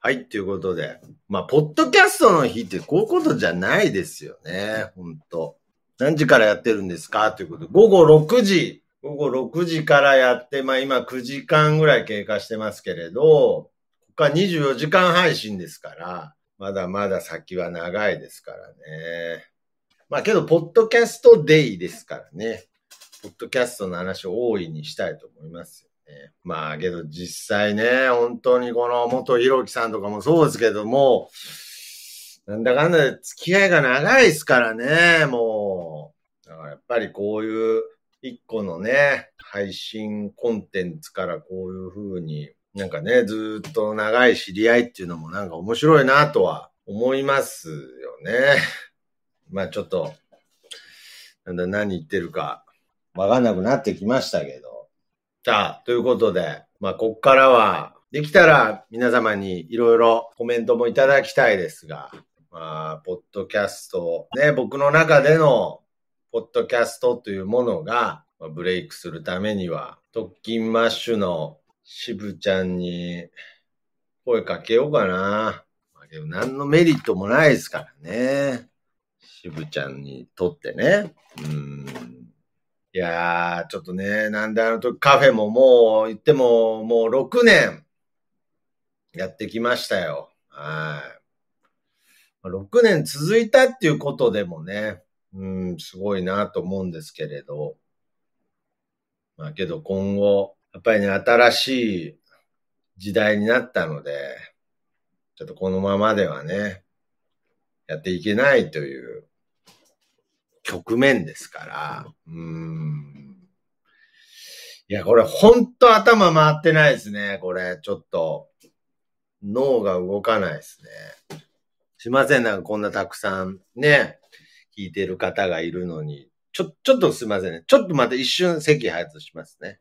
はい、ということで。まあ、ポッドキャストの日ってこういうことじゃないですよね。ほんと。何時からやってるんですか？ということで。午後6時。午後6時からやって、まあ今9時間ぐらい経過してますけれど、ここから24時間配信ですから、まだまだ先は長いですからね。まあけど、ポッドキャストデイですからね。ポッドキャストの話を大いにしたいと思います。まあけど実際ね、本当にこの元ひろきさんとかもそうですけども、なんだかんだで付き合いが長いですからね、もう。だからやっぱりこういう一個のね、配信コンテンツからこういう風に、なんかね、ずっと長い知り合いっていうのもなんか面白いなとは思いますよね。まあちょっと、なんだ何言ってるかわかんなくなってきましたけど。さあ、ということで、まあこっからは、できたら皆様にいろいろコメントもいただきたいですが、まあ、ポッドキャスト、ね、僕の中でのポッドキャストというものがまあブレイクするためには、特勤マッシュの渋ちゃんに声かけようかな。まあ、でも何のメリットもないですからね。渋ちゃんにとってね。うん。いやー、ちょっとね、なんであの時カフェももう言ってももう6年やってきましたよ。はい。6年続いたっていうことでもね、うん、すごいなと思うんですけれど。まあけど今後、やっぱりね、新しい時代になったので、ちょっとこのままではね、やっていけないという局面ですから、うーん。いや、これほんと頭回ってないですね、これ。ちょっと、脳が動かないですね。すいません、なんかこんなたくさんね、聞いてる方がいるのに。ちょ、ちょっとすいませんね。ちょっとまた一瞬席外しますね。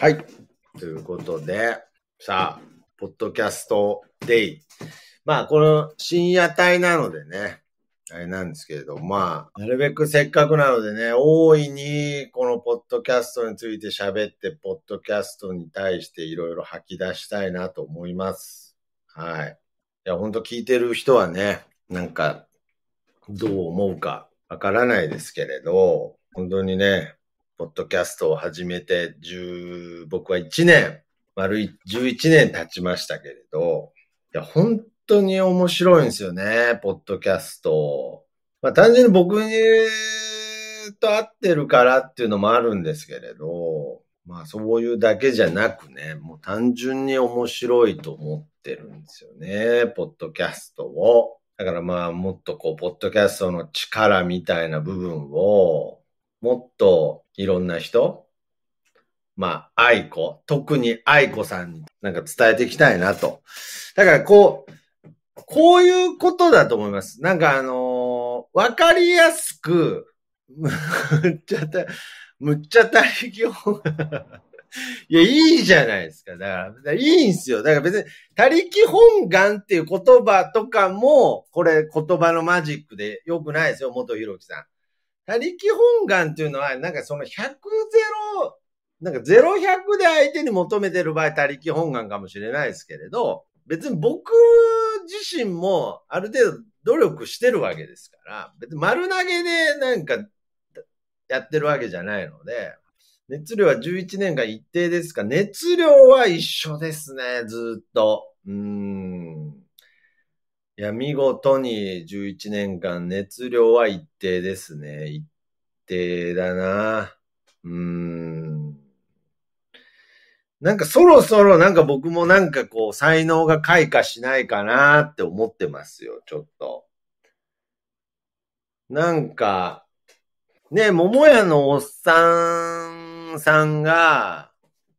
はい。ということで、さあ、ポッドキャストデイ。まあ、この深夜帯なのでね、あれなんですけれど、まあ、なるべくせっかくなのでね、大いにこのポッドキャストについて喋って、ポッドキャストに対していろいろ吐き出したいなと思います。はい。いや、ほんと聞いてる人はね、なんか、どう思うかわからないですけれど、本当にね、ポッドキャストを始めて10、僕は1年、丸い11年経ちましたけれど、いや、本当に面白いんですよね、ポッドキャスト。まあ単純に僕にと会ってるからっていうのもあるんですけれど、まあそういうだけじゃなくね、もう単純に面白いと思ってるんですよね、ポッドキャストを。だからまあもっとこう、ポッドキャストの力みたいな部分を、もっといろんな人、まあ、愛子、特に愛子さんになんか伝えていきたいなと。だからこう、こういうことだと思います。なんかあのーわかりやすく、むっちゃた、むっちゃ他力本いや、いいじゃないですか。だから、いいんすよ。だから別に、他力本願っていう言葉とかも、これ言葉のマジックでよくないですよ、元ひろきさん。他力本願っていうのは、なんかその100ゼロ、なんかゼロ100で相手に求めてる場合、他力本願かもしれないですけれど、別に僕自身もある程度努力してるわけですから、別に丸投げでなんかやってるわけじゃないので、熱量は11年間一定ですか？熱量は一緒ですね、ずっと。うん。いや、見事に11年間熱量は一定ですね。一定だな。うーん。なんかそろそろなんか僕もなんかこう才能が開花しないかなって思ってますよ、ちょっと。なんか、ね、桃屋のおっさんさんが、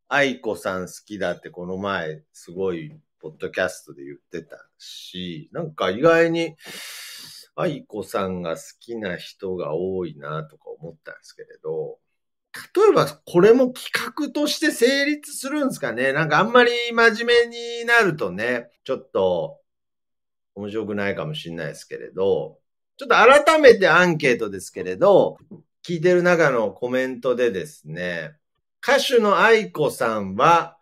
愛子さん好きだってこの前すごいポッドキャストで言ってたし、なんか意外に愛子さんが好きな人が多いなとか思ったんですけれど、例えばこれも企画として成立するんですかね？なんかあんまり真面目になるとね、ちょっと面白くないかもしれないですけれど、ちょっと改めてアンケートですけれど、聞いてる中のコメントでですね、歌手の愛子さんは、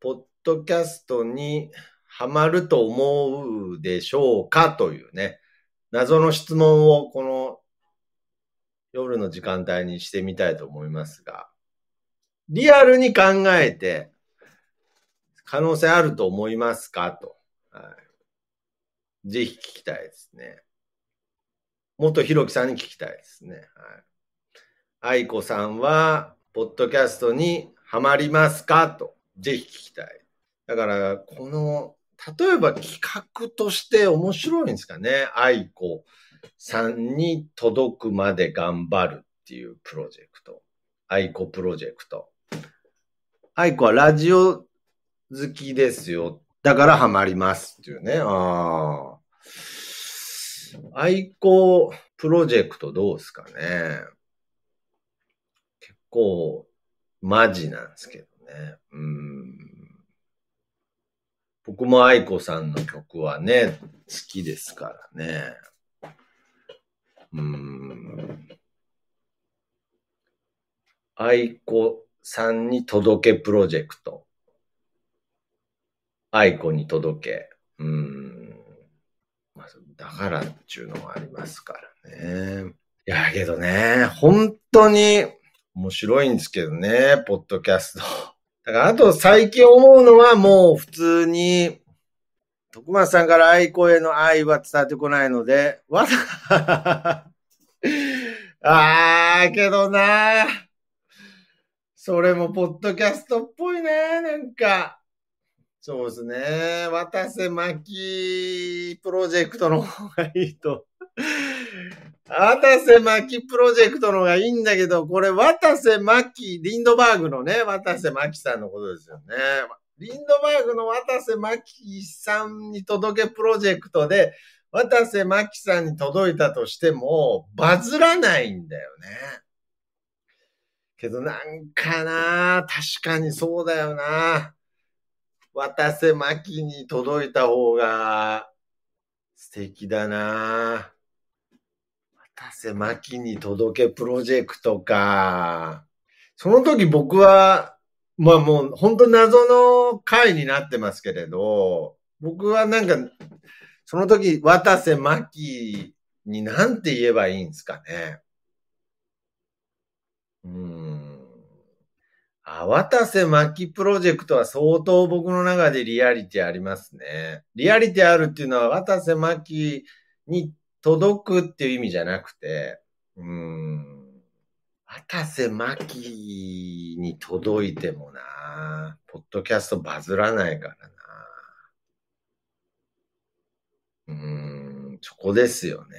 ポッドキャストにハマると思うでしょうかというね、謎の質問をこの夜の時間帯にしてみたいと思いますが、リアルに考えて、可能性あると思いますか？と。はい、ぜひ聞きたいですね。元ひろきさんに聞きたいですね。はい。愛子さんは、ポッドキャストにハマりますか？と。ぜひ聞きたい。だから、この、例えば企画として面白いんですかね。愛子さんに届くまで頑張るっていうプロジェクト。愛子プロジェクト。愛子はラジオ好きですよ。だからハマりますっていうね。ああ。愛子プロジェクトどうですかね。結構、マジなんですけどね。うん。僕も愛子さんの曲はね、好きですからね。うん。愛子さんに届けプロジェクト。愛子に届け。うん。まだからっていうのもありますからね。いや、けどね、本当に面白いんですけどね、ポッドキャスト。だからあと最近思うのはもう普通に、徳松さんから愛子への愛は伝わってこないので、わざ、あー、けどなそれもポッドキャストっぽいね、なんか。そうですね。渡瀬巻プロジェクトの方がいいと。渡瀬巻プロジェクトのがいいんだけど、これ渡瀬巻、リンドバーグのね、渡瀬巻さんのことですよね。リンドバーグの渡瀬巻さんに届けプロジェクトで、渡瀬巻さんに届いたとしても、バズらないんだよね。けどなんかな、確かにそうだよな。渡瀬巻に届いた方が素敵だな渡瀬巻に届けプロジェクトか。その時僕は、まあもう本当謎の回になってますけれど、僕はなんか、その時渡瀬巻になんて言えばいいんですかね。うん。あ、渡瀬巻プロジェクトは相当僕の中でリアリティありますね。リアリティあるっていうのは渡瀬巻に届くっていう意味じゃなくて、うん。渡瀬巻に届いてもな、ポッドキャストバズらないからな。うん、そこですよね。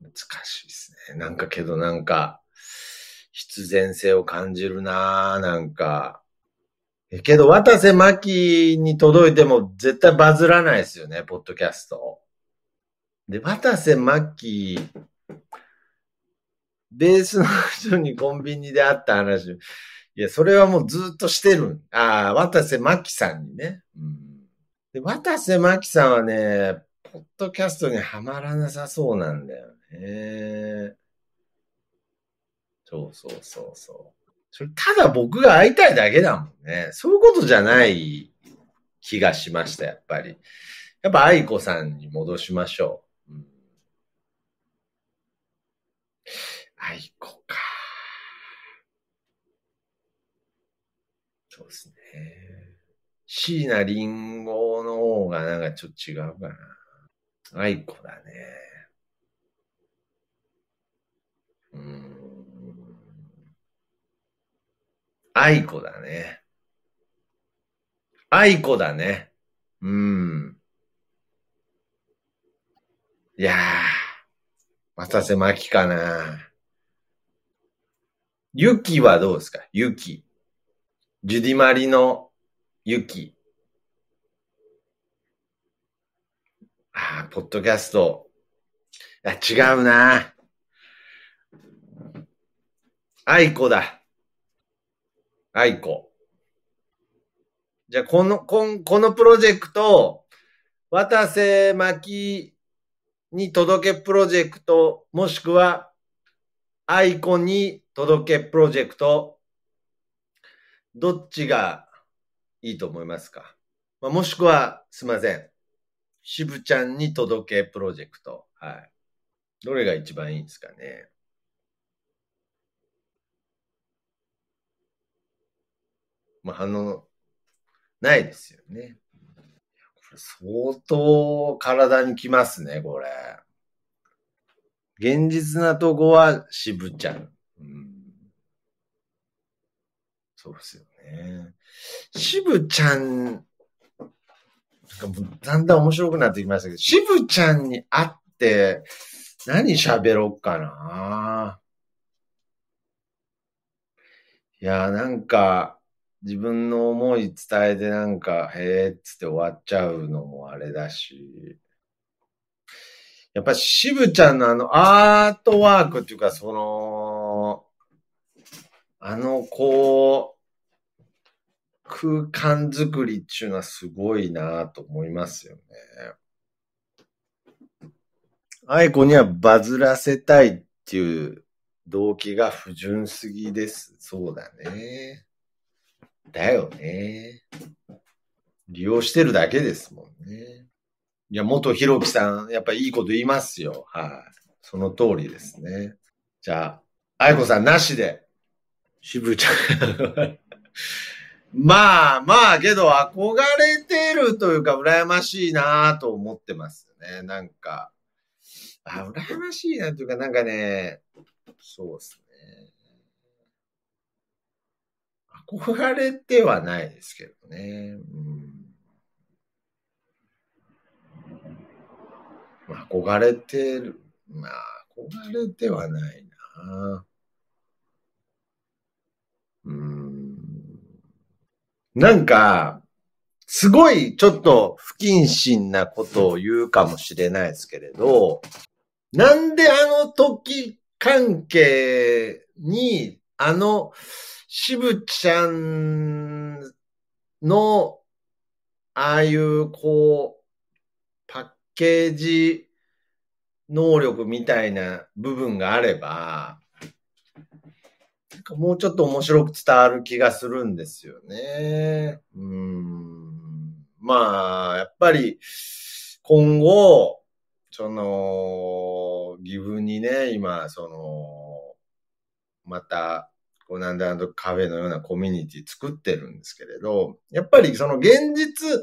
難しいですね。なんかけどなんか、必然性を感じるなぁ、なんか。けど、渡瀬巻に届いても絶対バズらないですよね、ポッドキャスト。で、渡瀬巻、ベースの人にコンビニで会った話。いや、それはもうずっとしてる。ああ、渡瀬巻さんにね。うん、で、渡瀬巻さんはね、ポッドキャストにはまらなさそうなんだよね。そうそうそうそう。それただ僕が会いたいだけだもんね。そういうことじゃない気がしました、やっぱり。やっぱ愛子さんに戻しましょう。うん、愛子か。そうですね。椎名林檎の方がなんかちょっと違うかな。愛子だね。うん。愛子だね。愛子だね。うん。いやー、渡瀬まきかな。ゆきはどうですか？ゆき。ジュディマリのゆき。ああ、ポッドキャスト。いや、違うな。アイコだ。アイコ。じゃあ、この、こん、このプロジェクト、渡瀬マキに届けプロジェクト、もしくは、アイコに届けプロジェクト、どっちがいいと思いますか、まあ、もしくは、すいません。しぶちゃんに届けプロジェクト。はい。どれが一番いいんですかね？まあ、反応、ないですよね。相当体にきますね、これ。現実なとこは渋ちゃ。ん、そうですよね。渋ちゃん、だんだん面白くなってきましたけど、渋ちゃんに会って何喋ろうかな。いや、なんか、自分の思い伝えてなんか、へえっつって終わっちゃうのもあれだし、やっぱ渋ちゃんのあのアートワークっていうか、その、あの、こう、空間作りっていうのはすごいなと思いますよね。愛子にはバズらせたいっていう動機が不純すぎです。そうだね。だよね。利用してるだけですもんね。いや、元ひろきさん、やっぱいいこと言いますよ。はい、その通りですね。じゃあ、愛子さんなしで。渋ちゃん。まあまあ、けど憧れてるというか、羨ましいなと思ってますね。なんか、あ、羨ましいなというか、なんかね、そうですね憧れてはないですけどね。うん、憧れてる。まあ、憧れてはないな。うん。なんか、すごいちょっと不謹慎なことを言うかもしれないですけれど、なんであの時関係に、あの、しぶちゃんの、ああいう、こう、パッケージ能力みたいな部分があれば、もうちょっと面白く伝わる気がするんですよね。うん。まあ、やっぱり、今後、その、義分にね、今、その、また、こうなんだとカフェのようなコミュニティ作ってるんですけれど、やっぱりその現実、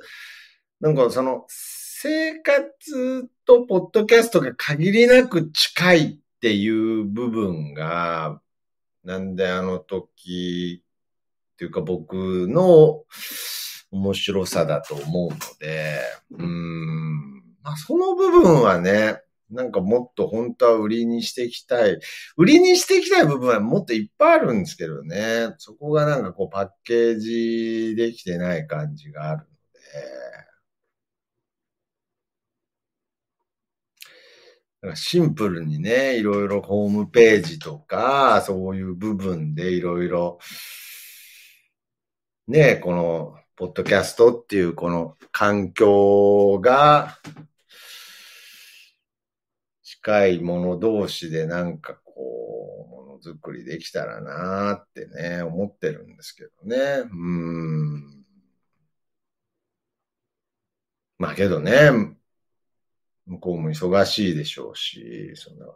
なんかその生活とポッドキャストが限りなく近いっていう部分が、なんであの時っていうか僕の面白さだと思うので、うん、まあその部分はね、なんかもっと本当は売りにしていきたい。売りにしていきたい部分はもっといっぱいあるんですけどね。そこがなんかこうパッケージできてない感じがあるので。シンプルにね、いろいろホームページとか、そういう部分でいろいろ、ね、この、ポッドキャストっていうこの環境が、近いもの同士でなんかこう、ものづくりできたらなーってね、思ってるんですけどね。うん。まあけどね、向こうも忙しいでしょうし、その、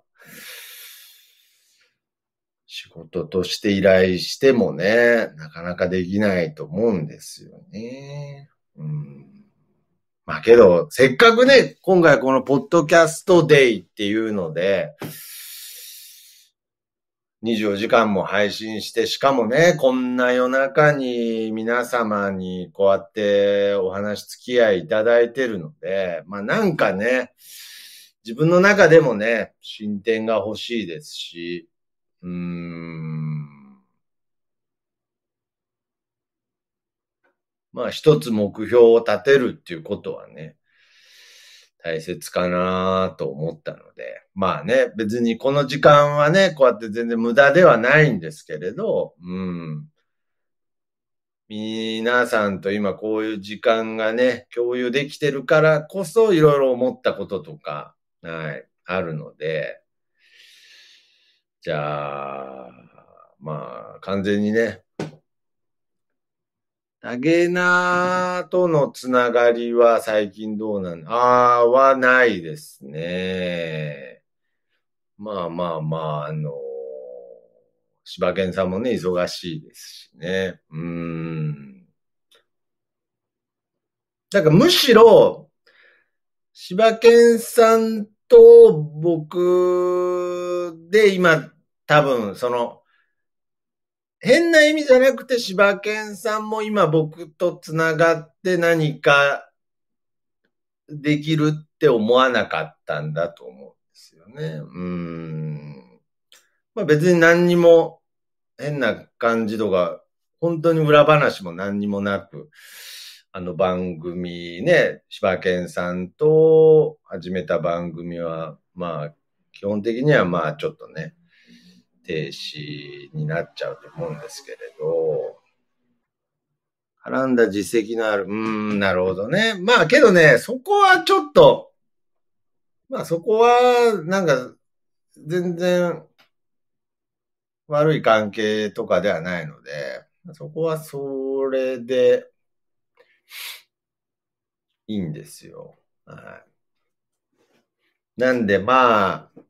仕事として依頼してもね、なかなかできないと思うんですよね。うんまあけど、せっかくね、今回このポッドキャストデイっていうので、24時間も配信して、しかもね、こんな夜中に皆様にこうやってお話付き合いいただいてるので、まあなんかね、自分の中でもね、進展が欲しいですし、うん、まあ一つ目標を立てるっていうことはね、大切かなと思ったので、まあね、別にこの時間はね、こうやって全然無駄ではないんですけれど、うん。皆さんと今こういう時間がね、共有できてるからこそいろいろ思ったこととか、はい、あるので、じゃあ、まあ、完全にね、ダゲナとのつながりは最近どうなん？ああ、はないですね。まあまあまあ、あの、柴犬さんもね、忙しいですしね。うん。だかむしろ、柴犬さんと僕で今、多分、その、変な意味じゃなくて、柴犬さんも今僕と繋がって何かできるって思わなかったんだと思うんですよね。うん。まあ別に何にも変な感じとか、本当に裏話も何にもなく、あの番組ね、柴犬さんと始めた番組は、まあ、基本的にはまあちょっとね、停止になっちゃうと思うんですけれど、絡んだ実績のある、うーん、なるほどね。まあけどね、そこはちょっと、まあそこは、なんか、全然悪い関係とかではないので、そこはそれで、いいんですよ。はい。なんでまあ、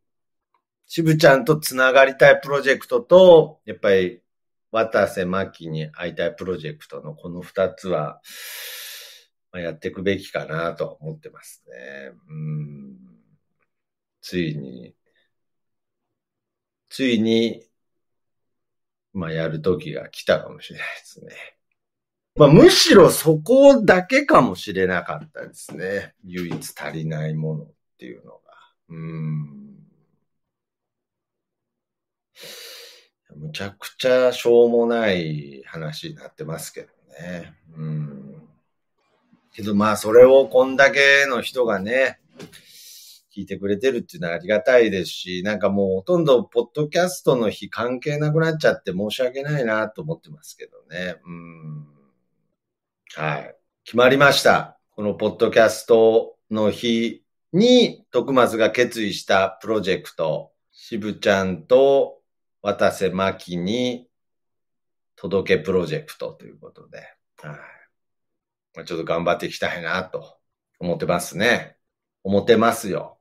渋ちゃんとつながりたいプロジェクトと、やっぱり、渡瀬真希に会いたいプロジェクトのこの二つは、まあ、やっていくべきかなと思ってますね。うん。ついに、ついに、まあ、やる時が来たかもしれないですね。まあ、むしろそこだけかもしれなかったですね。唯一足りないものっていうのが。うん。むちゃくちゃしょうもない話になってますけどね。うん。けどまあそれをこんだけの人がね、聞いてくれてるっていうのはありがたいですし、なんかもうほとんどポッドキャストの日関係なくなっちゃって申し訳ないなと思ってますけどね。うん。はい。決まりました。このポッドキャストの日に、徳松が決意したプロジェクト、渋ちゃんと渡瀬真希に届けプロジェクトということで、はい。ちょっと頑張っていきたいなと思ってますね。思ってますよ。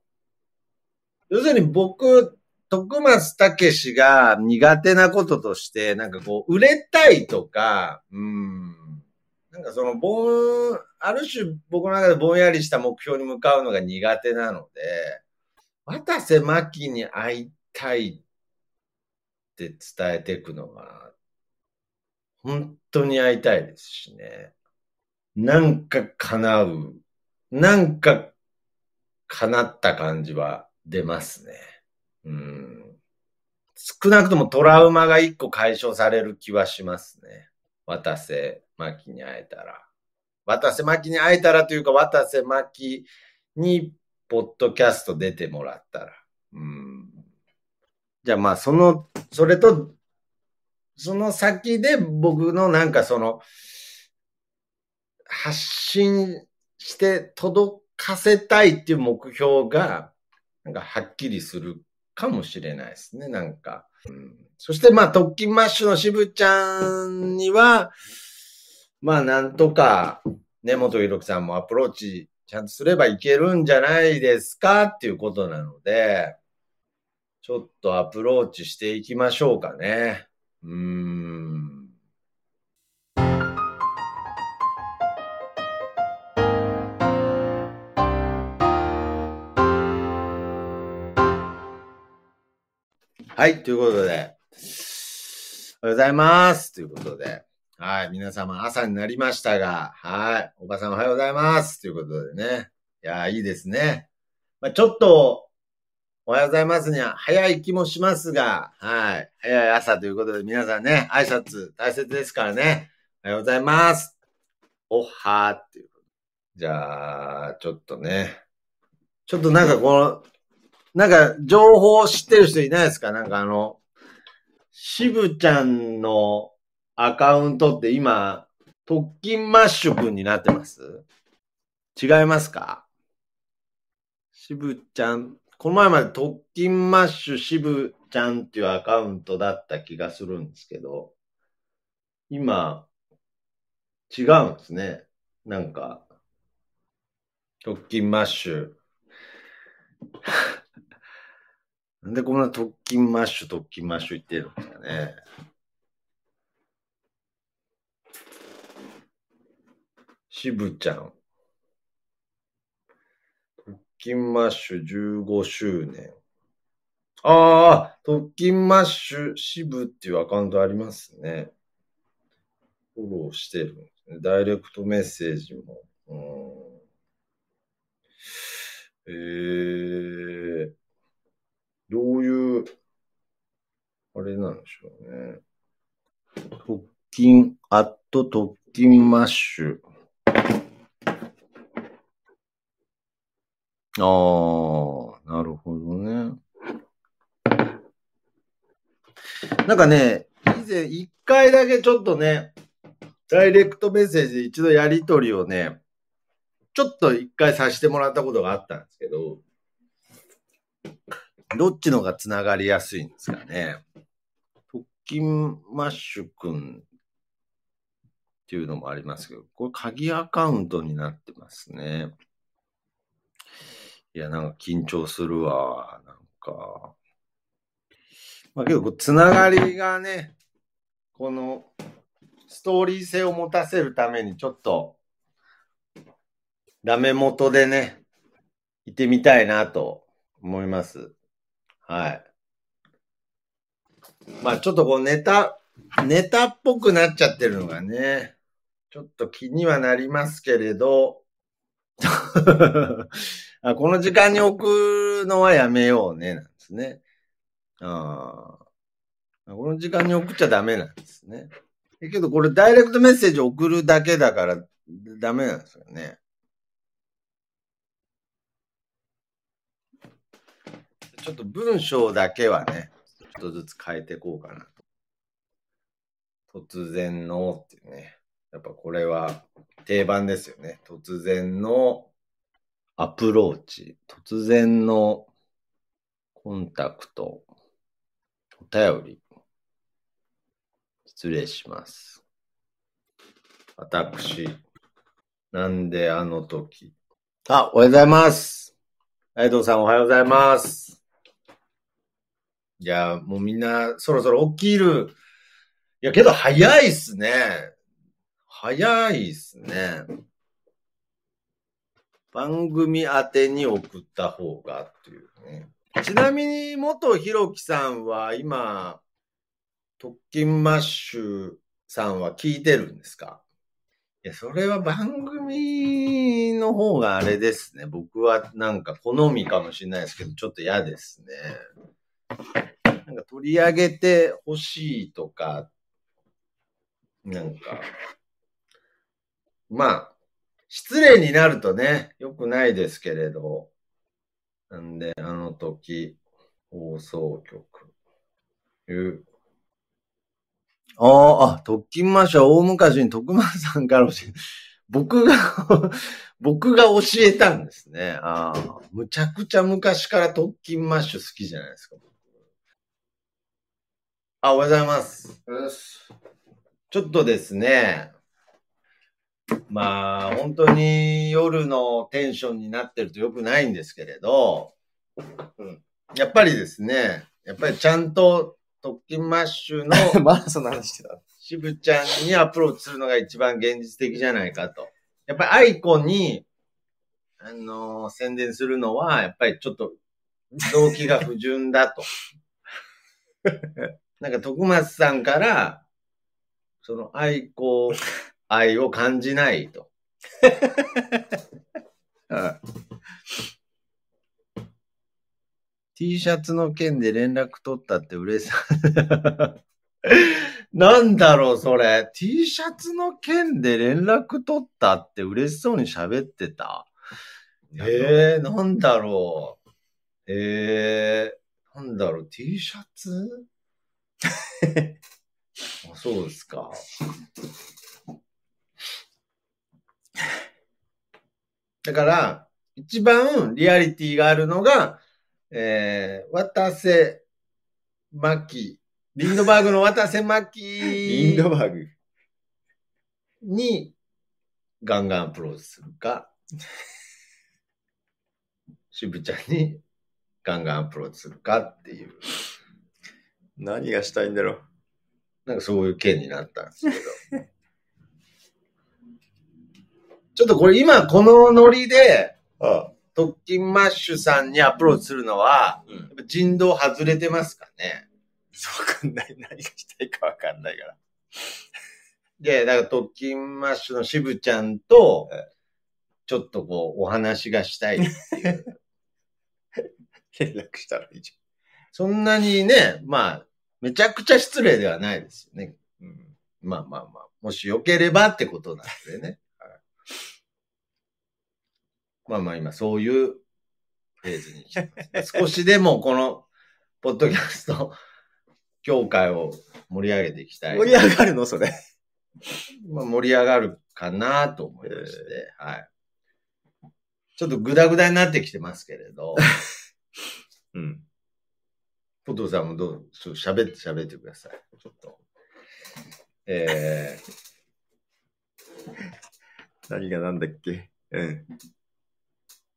要するに僕、徳松武史が苦手なこととして、なんかこう、売れたいとか、うん、なんかその、ぼん、ある種僕の中でぼんやりした目標に向かうのが苦手なので、渡瀬真希に会いたいって伝えていくのは、本当に会いたいですしね。なんか叶う。なんか叶った感じは出ますね。うん。少なくともトラウマが一個解消される気はしますね。渡瀬真希に会えたら。渡瀬真希に会えたらというか、渡瀬真希にポッドキャスト出てもらったら。うん。じゃあまあ、その、それと、その先で僕のなんかその、発信して届かせたいっていう目標が、なんかはっきりするかもしれないですね、なんか。うん、そしてまあ、特勤マッシュの渋ちゃんには、まあ、なんとか、根本博樹さんもアプローチちゃんとすればいけるんじゃないですかっていうことなので、ちょっとアプローチしていきましょうかね。うーん。はい、ということで、おはようございます。ということで、はい、皆様朝になりましたが、はい、おばさんおはようございます。ということでね、いや、いいですね。まあ、ちょっと、おはようございますには早い気もしますが、はい。早い朝ということで皆さんね、挨拶大切ですからね。おはようございます。おはーっていう。じゃあ、ちょっとね。ちょっとなんかこの、なんか情報知ってる人いないですか？なんかあの、渋ちゃんのアカウントって今、特勤マッシュ君になってます？違いますか？渋ちゃんこの前まで特勤マッシュ渋ちゃんっていうアカウントだった気がするんですけど、今、違うんですね。なんか、特勤マッシュ。なんでこんな特勤マッシュ、特勤マッシュ言ってるんですかね。渋ちゃん。特勤マッシュ15周年。ああ、特勤マッシュ渋っていうアカウントありますね。フォローしてるんですね。ダイレクトメッセージも。うん、えー、どういう、あれなんでしょうね。特勤、アット特勤マッシュ。ああ、なるほどね。なんかね、以前一回だけちょっとね、ダイレクトメッセージで一度やりとりをね、ちょっと一回させてもらったことがあったんですけど、どっちのが繋がりやすいんですかね。特勤マッシュくんっていうのもありますけど、これ鍵アカウントになってますね。いや、なんか緊張するわ。なんか。まあけど、つながりがね、このストーリー性を持たせるためにちょっと、ダメ元でね、いてみたいなと思います。はい。まあちょっとこうネタ、ネタっぽくなっちゃってるのがね、ちょっと気にはなりますけれど、あこの時間に置くのはやめようね、なんですね。あこの時間に送っちゃダメなんですね。けどこれダイレクトメッセージ送るだけだからダメなんですよね。ちょっと文章だけはね、ちょっとずつ変えていこうかなと。突然のっていうね。やっぱこれは定番ですよね。突然のアプローチ、突然のコンタクト、お便り。失礼します。私、なんであの時。あ、おはようございます。ライドさんおはようございます。いや、もうみんなそろそろ起きる。いや、けど早いっすね。早いっすね。番組宛てに送った方がっていうね。ちなみに、元ひろきさんは今、特勤マッシュさんは聞いてるんですか？いや、それは番組の方があれですね。僕はなんか好みかもしれないですけど、ちょっと嫌ですね。なんか取り上げてほしいとか、なんか、まあ、失礼になるとね、良くないですけれど、なんで、あの時、放送局、いうああ、あ、特勤マッシュは大昔に徳間さんから教え、僕が 僕が教えたんですね。ああ、むちゃくちゃ昔から特勤マッシュ好きじゃないですか。あ、おはようございます。ちょっとですね、まあ、本当に夜のテンションになってると良くないんですけれど、うん、やっぱりですね、やっぱりちゃんと特勤マッシュの、まだそんな話してた。渋ちゃんにアプローチするのが一番現実的じゃないかと。やっぱりアイコに、あのー、宣伝するのは、やっぱりちょっと、動機が不純だと。なんか、徳松さんから、そのアイコ愛を感じないと。T シャツの件で連絡取ったって嬉しさ。なんだろう、それ。T シャツの件で連絡取ったって嬉しそうに喋ってた。ええー、なんだろう。ええー、なんだろう、T シャツ？あそうですか。だから、一番リアリティがあるのが、えー、渡瀬真希、リンドバーグの渡瀬真希リンドバーグ。にガンガンアプローチするか、渋ちゃんにガンガンアプローチするかっていう、何がしたいんだろう。なんかそういう件になったんですけど。ちょっとこれ今このノリで、ああ。特勤マッシュさんにアプローチするのは、うんやっぱ人道外れてますかねわかんない。何がしたいかわかんないから。で、だから特勤マッシュの渋ちゃんとえ、ちょっとこう、お話がしたいっていう。連絡したらいいじそんなにね、まあ、めちゃくちゃ失礼ではないですよね。ゃん。うん。まあまあまあ、もしよければってことなんでね。はいまあまあ今そういうフェーズに来てます、ね。少しでもこの、ポッドキャスト協会を盛り上げていきたい。盛り上がるの？それ。まあ、盛り上がるかなと思いまして、はい。ちょっとグダグダになってきてますけれど、うん。ポトフさんもどう、ちょっと喋って喋ってください。ちょっと。え何がなんだっけ？うん。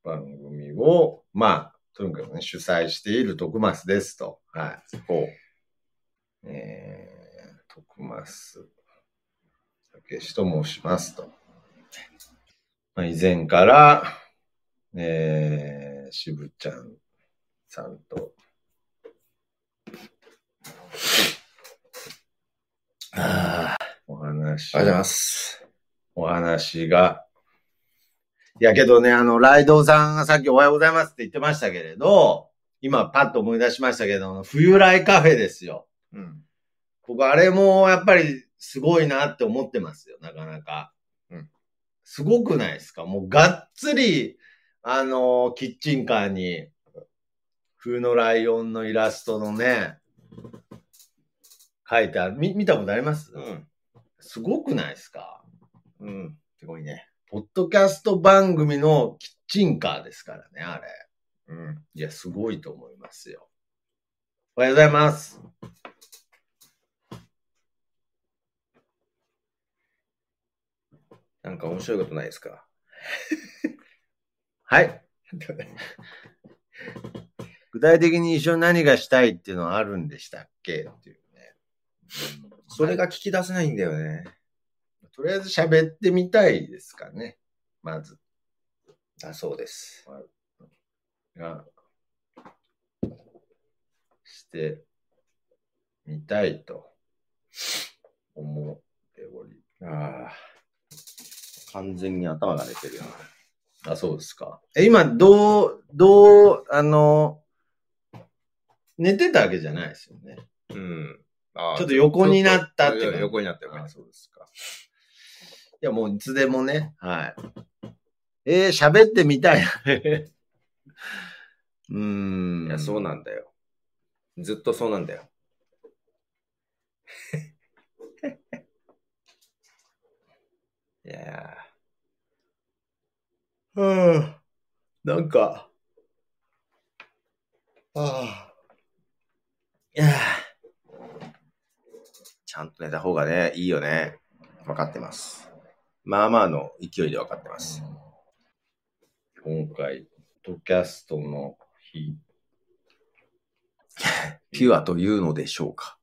ー、番組を、まあ、とにかくね、主催している徳松ですと。はほう。い。えー、徳松、竹志と申しますと。まあ、以前から、えー、渋ちゃんさんと、ああ。お話ありがとうございます。お話が。いやけどね、あの、ライドウさんがさっきおはようございますって言ってましたけれど、今パッと思い出しましたけど、冬来カフェですよ。うん。僕、あれもやっぱりすごいなって思ってますよ、なかなか。うん。すごくないですか？もうがっつり、あの、キッチンカーに、冬のライオンのイラストのね、書いてある。み、見たことあります、うん。すごくないですか？うん。すごいね。ポッドキャスト番組のキッチンカーですからね、あれ。うん。いや、すごいと思いますよ。おはようございます。なんか面白いことないですか？はい。具体的に一緒に何がしたいっていうのはあるんでしたっけ？っていうね。それが聞き出せないんだよね。とりあえず喋ってみたいですかね。まず。だそうです。が、してみたいと思っており。ああ。完全に頭が出てるよな。あ、そうですか。え、今、どう、どう、あの、寝てたわけじゃないですよね。うん。あーちょっと横になったっていうちょと横になったよあ、そうですか。いや、もういつでもね、はい。えー、喋ってみたい。うーん。いや、そうなんだよ。ずっとそうなんだよ。いやー。はあ、なんか、ああ。いやーちゃんと寝た方がね、いいよね。分かってます。まあまあの勢いで分かってます。今回、ドキャストの日。ピュアというのでしょうか。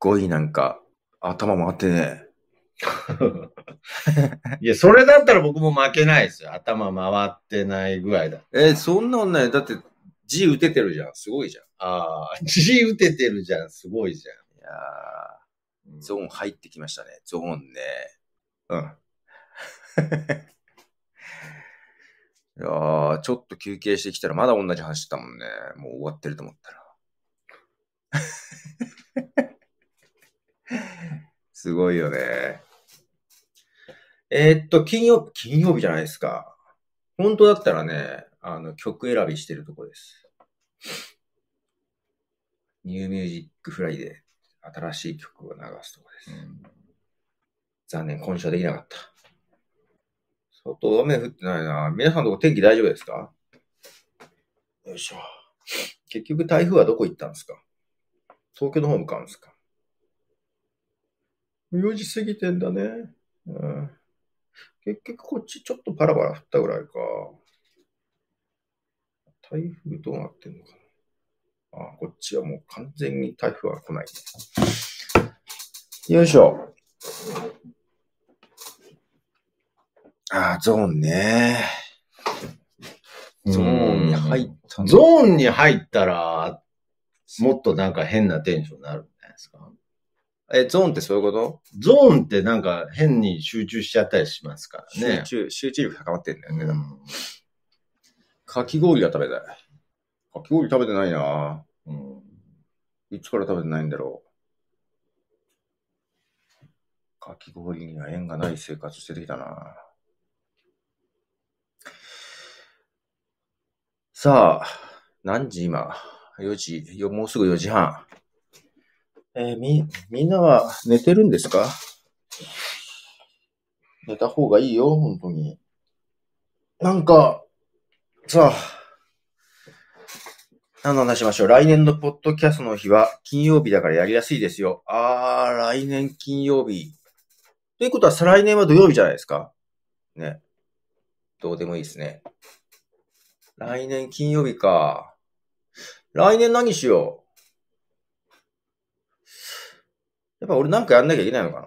5位なんか、頭回ってね。いや、それだったら僕も負けないですよ。頭回ってないぐらいだ。えーそんなのない。だって、字打ててるじゃん。すごいじゃん。ああ、字打ててるじゃん。すごいじいやゃん。ー、ゾーン入ってきましたね。ゾーンね。うん。いやー、ちょっと休憩してきたらまだ同じ話してたもんね。もう終わってると思ったら。すごいよね。えーっと、金曜、金曜日じゃないですか。本当だったらね、あの、曲選びしてるとこです。ニューミュージックフライで新しい曲を流すとこです。残念、今週はできなかった。外雨降ってないな。皆さんのとこ天気大丈夫ですか？よいしょ。結局台風はどこ行ったんですか？東京の方向かうんですか ?4 時過ぎてんだね。うん、結局こっちちょっとパラパラ降ったぐらいか。台風どうなってんのかなあ、こっちはもう完全に台風は来ない。よいしょ。あ、ゾーンね。ゾーンに入ったのゾーンに入ったら、もっとなんか変なテンションになるんじゃないですか？え、ゾーンってそういうこと？ゾーンってなんか変に集中しちゃったりしますからね。集中、集中力高まってんだよね。うんかき氷が食べたい。かき氷食べてないなうんいつから食べてないんだろう。かき氷には縁がない生活してきたなさあ、何時今 ?4 時、よもうすぐ4時半。えーみ、みんなは寝てるんですか？寝た方がいいよ、本当に。なんか、さあ、何の話しましょう？来年のポッドキャストの日は金曜日だからやりやすいですよ。あー、来年金曜日。ということは再来年は土曜日じゃないですかね。どうでもいいですね。来年金曜日か。来年何しようやっぱ俺なんかやんなきゃいけないのかな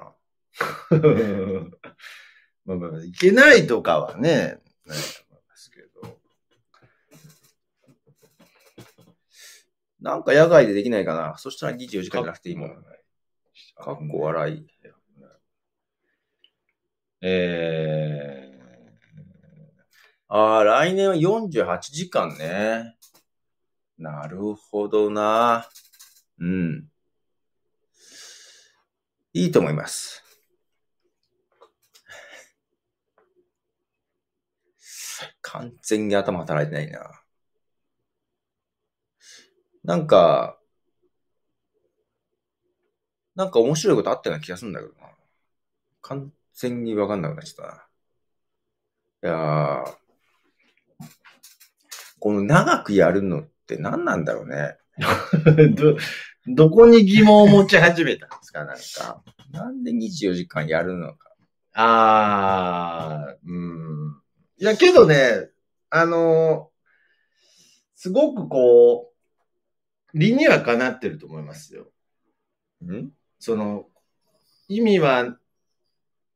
まあまあまあ、いけないとかはね、ないと思いますけど。なんか野外でできないかなそしたら24時間じゃなくていいもん。かっこ笑い。えああ、来年は48時間ね。なるほどな。うん。いいと思います。完全に頭働いてないな。なんか、なんか面白いことあったような気がするんだけどな。完全にわかんなくなっちゃったな。いやー、この長くやるのって何なんだろうね。ー ど、どこに疑問を持ち始めたんですかなんか。なんで24時間やるのか。あー、うん。いや、けどね、あのすごくこう、理にはかなってると思いますよ。ん？その、意味は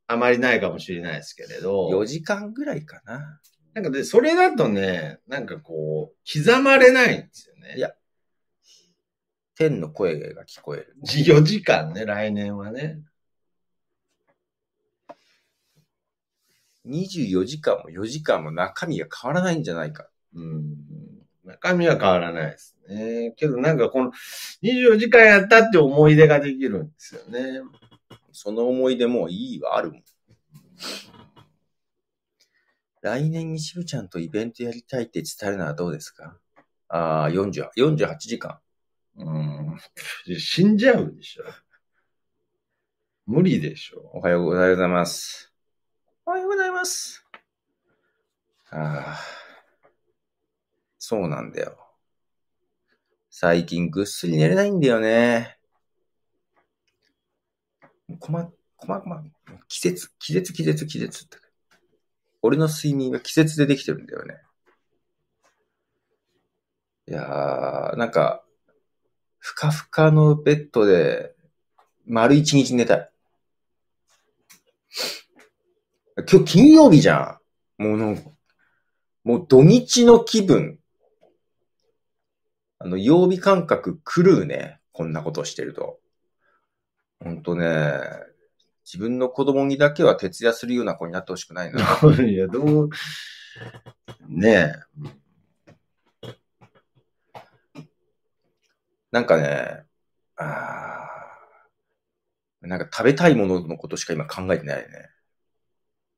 あまりないかもしれないですけれど、?4 時間ぐらいかな。なんかで、それだとね、なんかこう、刻まれないんですよね。いや天の声が聞こえる。4時間ね、来年はね。24時間も4時間も中身が変わらないんじゃないか。うん。中身は変わらないですね。けどなんかこの24時間やったって思い出ができるんですよね。その思い出もういいわ、あるもん。来年にしぶちゃんとイベントやりたいって伝えるのはどうですか？ああ、40 48時間。うん。死んじゃうでしょ。無理でしょ。おはようございます。おはようございます。ああ、そうなんだよ。最近ぐっすり寝れないんだよね。こま、こま、こま、季節、季節、季節、季節って。俺の睡眠は季節でできてるんだよね。いやー、なんか、ふかふかのベッドで、丸一日寝たい。今日金曜日じゃん。もうの、もう土日の気分。あの、曜日感覚狂うね。こんなことしてると。ほんとね、自分の子供にだけは徹夜するような子になってほしくないな。いや、どう、ねなんかね、あーなんか食べたいもののことしか今考えてないね。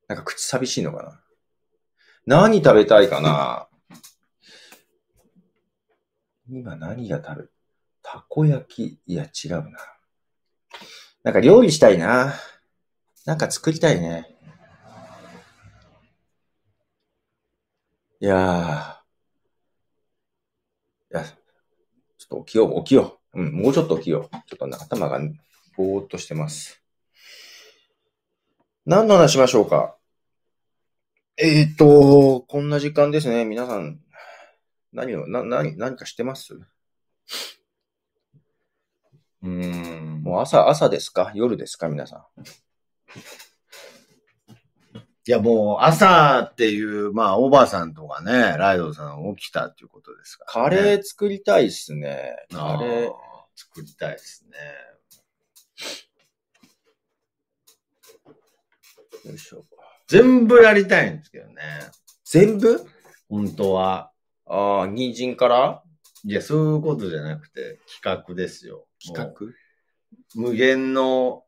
なんか口寂しいのかな。何食べたいかな今何が食べ、たこ焼き、いや違うな。なんか料理したいな。なんか作りたいね。いやー。いや、ちょっと起きよう、起きよう。うん、もうちょっと起きよう。ちょっとね、頭がぼーっとしてます。何の話しましょうか？えーと、こんな時間ですね。皆さん、何を、な、何、何かしてます？うーん。もう朝、朝ですか？夜ですか？皆さん。いや、もう朝っていう、まあ、おばさんとかね、ライドさん起きたっていうことですから、ね。カレー作りたいっすね。カレーあー。作りたいですね。よいしょ。全部やりたいんですけどね。全部？本当は。ああ、人参から？いや、そういうことじゃなくて、企画ですよ。企画？もう無限の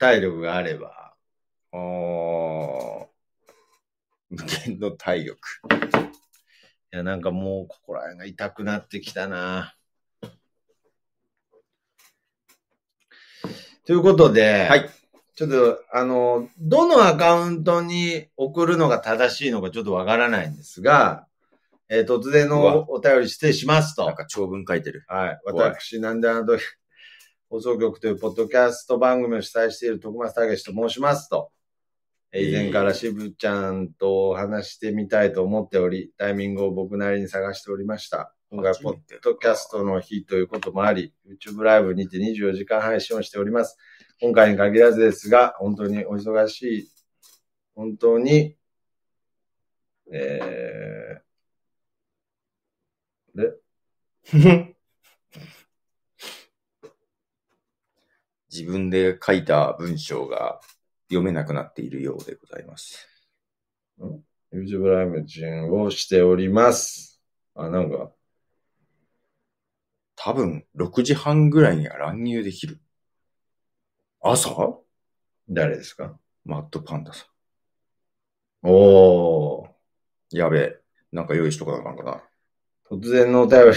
体力があれば。ああ。無限の体力。いや、なんかもう、ここら辺が痛くなってきたな。ということで、はい。ちょっと、あの、どのアカウントに送るのが正しいのかちょっとわからないんですが、えー突然のお便り失礼しますとなん。か長文書いてる。はい私、なんであの時、放送局というポッドキャスト番組を主催している徳松武史と申しますと。えー以前から渋ちゃんとお話してみたいと思っており、タイミングを僕なりに探しておりました。今回、ポッドキャストの日ということもあり、YouTube ライブにて24時間配信をしております。今回に限らずですが、本当にお忙しい、本当に、えー、で、自分で書いた文章が読めなくなっているようでございます。YouTube ライブ中をしております。あ、なんか、多分、6時半ぐらいには乱入できる。朝？誰ですか？マッドパンダさおー。ん。やべえ。なんか用意しとかなあかんかな。突然のお便り、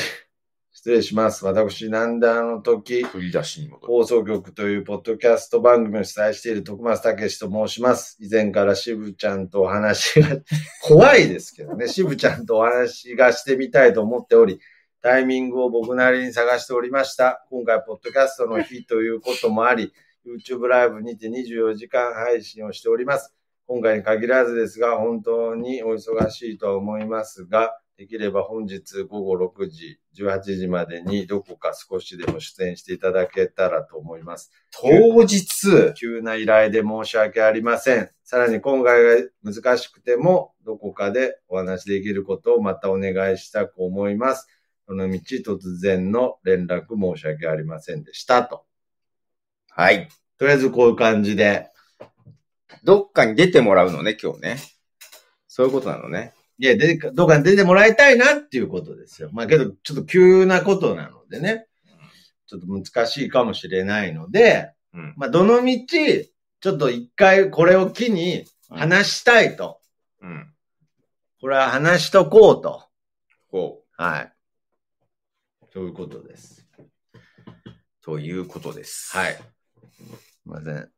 失礼します。私、なんであの時、振り出しに戻る。放送局というポッドキャスト番組を主催している徳松武史と申します。以前から渋ちゃんとお話が、怖いですけどね、渋ちゃんとお話がしてみたいと思っており、タイミングを僕なりに探しておりました。今回、ポッドキャストの日ということもあり、YouTube ライブにて24時間配信をしております。今回に限らずですが、本当にお忙しいとは思いますが、できれば本日午後6時、18時までにどこか少しでも出演していただけたらと思います。当日？急な依頼で申し訳ありません。さらに今回が難しくても、どこかでお話できることをまたお願いしたく思います。その道突然の連絡申し訳ありませんでした。と。はい。とりあえずこういう感じで。どっかに出てもらうのね、今日ね。そういうことなのね。いや、で、どっかに出てもらいたいなっていうことですよ。まあけど、ちょっと急なことなのでね。ちょっと難しいかもしれないので、うん。まあどの道、ちょっと一回これを機に話したいと。うん。これは話しとこうと。こう。はい。そういうことです。ということです。はい。すいません。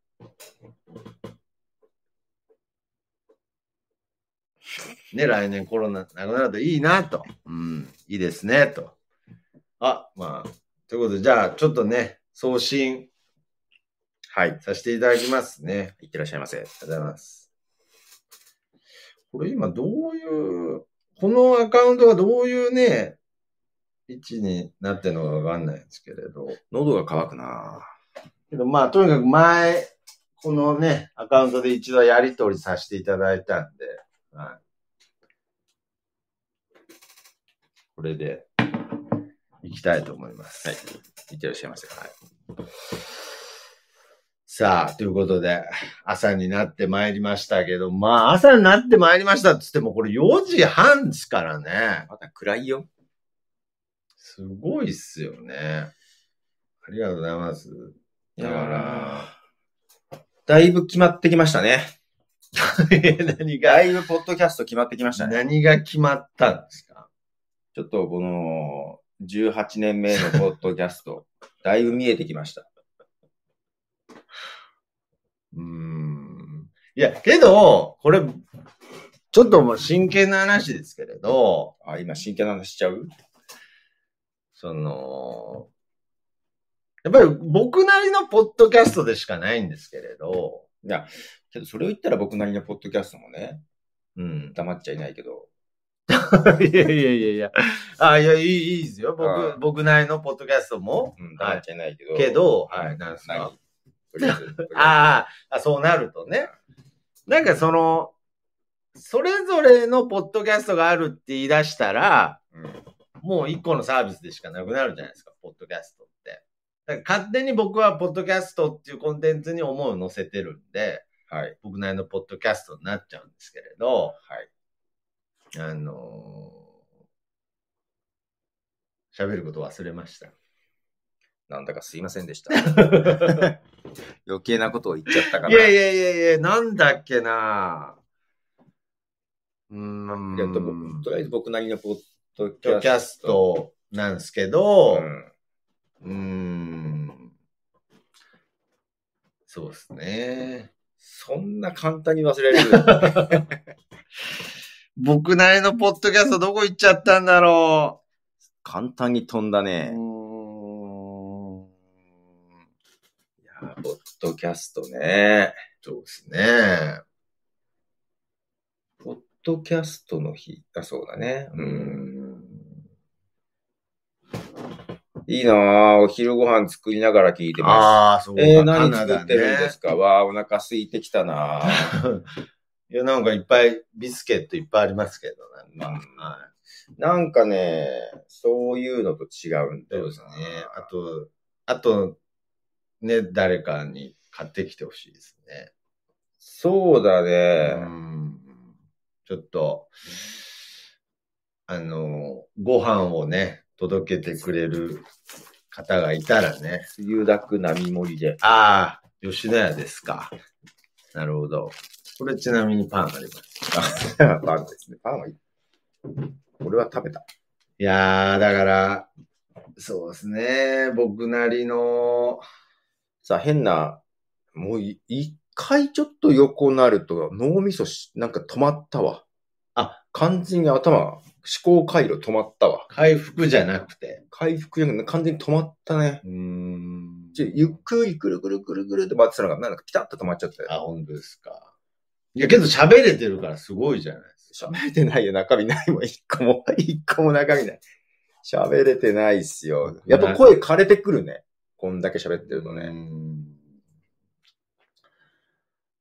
ね、来年コロナなくなるといいなと。うん、いいですね、と。あ、まあ、ということで、じゃあ、ちょっとね、送信はい。させていただきますね。いってらっしゃいませ。ありがとうございます。これ今どういう、このアカウントがどういうね、位置になってるのかわかんないんですけれど。喉が渇くなけどまあ、とにかく前、このね、アカウントで一度やり取りさせていただいたんで、はい。これで、行きたいと思います。はい。いってらっしゃいませ。はい。さあ、ということで、朝になってまいりましたけど、まあ、朝になってまいりましたって言っても、これ4時半ですからね。まだ暗いよ。すごいっすよね。ありがとうございます。だから、だいぶ決まってきましたね。何が？だ、いぶポッドキャスト決まってきましたね。何が決まったんですか？ちょっとこの、18年目のポッドキャスト、だいぶ見えてきました。うーん。いや、けど、これ、ちょっともう真剣な話ですけれど、あ、今真剣な話しちゃう？その、やっぱり僕なりのポッドキャストでしかないんですけれど、いや、けどそれを言ったら僕なりのポッドキャストもね、うん。黙っちゃいないけど、いやいやいやいや。あ、いや、いい、いいですよ。う僕、僕なりのポッドキャストも。うん、黙っちゃいないけど。けど、はい、なんですか。ああ そうなるとね。なんかその、それぞれのポッドキャストがあるって言い出したら、もう一個のサービスでしかなくなるじゃないですか、ポッドキャストって。だから勝手に僕はポッドキャストっていうコンテンツに思いを乗せてるんで、うん。はい。僕なりのポッドキャストになっちゃうんですけれど、はい。あのー喋ること忘れました。なんだかすいませんでした。余計なことを言っちゃったかな。いやいやいやいや、なんだっけなうーん。いやとりあえず僕なりのポッドキャストなんですけど、うん。ん。そうですね。そんな簡単に忘れられる？僕なりのポッドキャストどこ行っちゃったんだろ簡単に飛んだう。ね。うーんいや、ポッドキャストね。そうですね。ポッドキャストの日。あ、そうだね。うん。ん。いいなぁ。お昼ご飯作りながら聞いてまああ、そうす。えー、カ何作ってるんですか、わあ、お腹空いてきたなぁ。いや、なんかいっぱい、ビスケットいっぱいありますけど、なんか。うんはなんかね、そういうのと違うんい。だよなそうですね。あと、あと、ね、誰かに買ってきてほしいですね。そうだうね。ん。ちょっと、あの、ご飯をね、届けてくれる方がいたらね。梅雨だく並盛りで。ああ、吉野家ですか。なるほど。これちなみにパンあります。パンですね。パンはいい。俺は食べた。いやー、だから、そうですね。僕なりの、さあ、変な、もうい一回ちょっと横なると脳みそし、なんか止まったわ。あ、完全に頭、思考回路止まったわ。回復じゃなくて。回復じゃなくて完全に止まったね。うーん。ちょゆっくりぐるぐるぐるぐるって回ってたのが、なんかピタッと止まっちゃったよ。あ、本当ですか。いや、けど喋れてるからすごいじゃないですか。喋れてないよ、中身ないもん。一個も、一個も中身ない。喋れてないっすよ。やっぱ声枯れてくるね。こんだけ喋ってるとうね。ん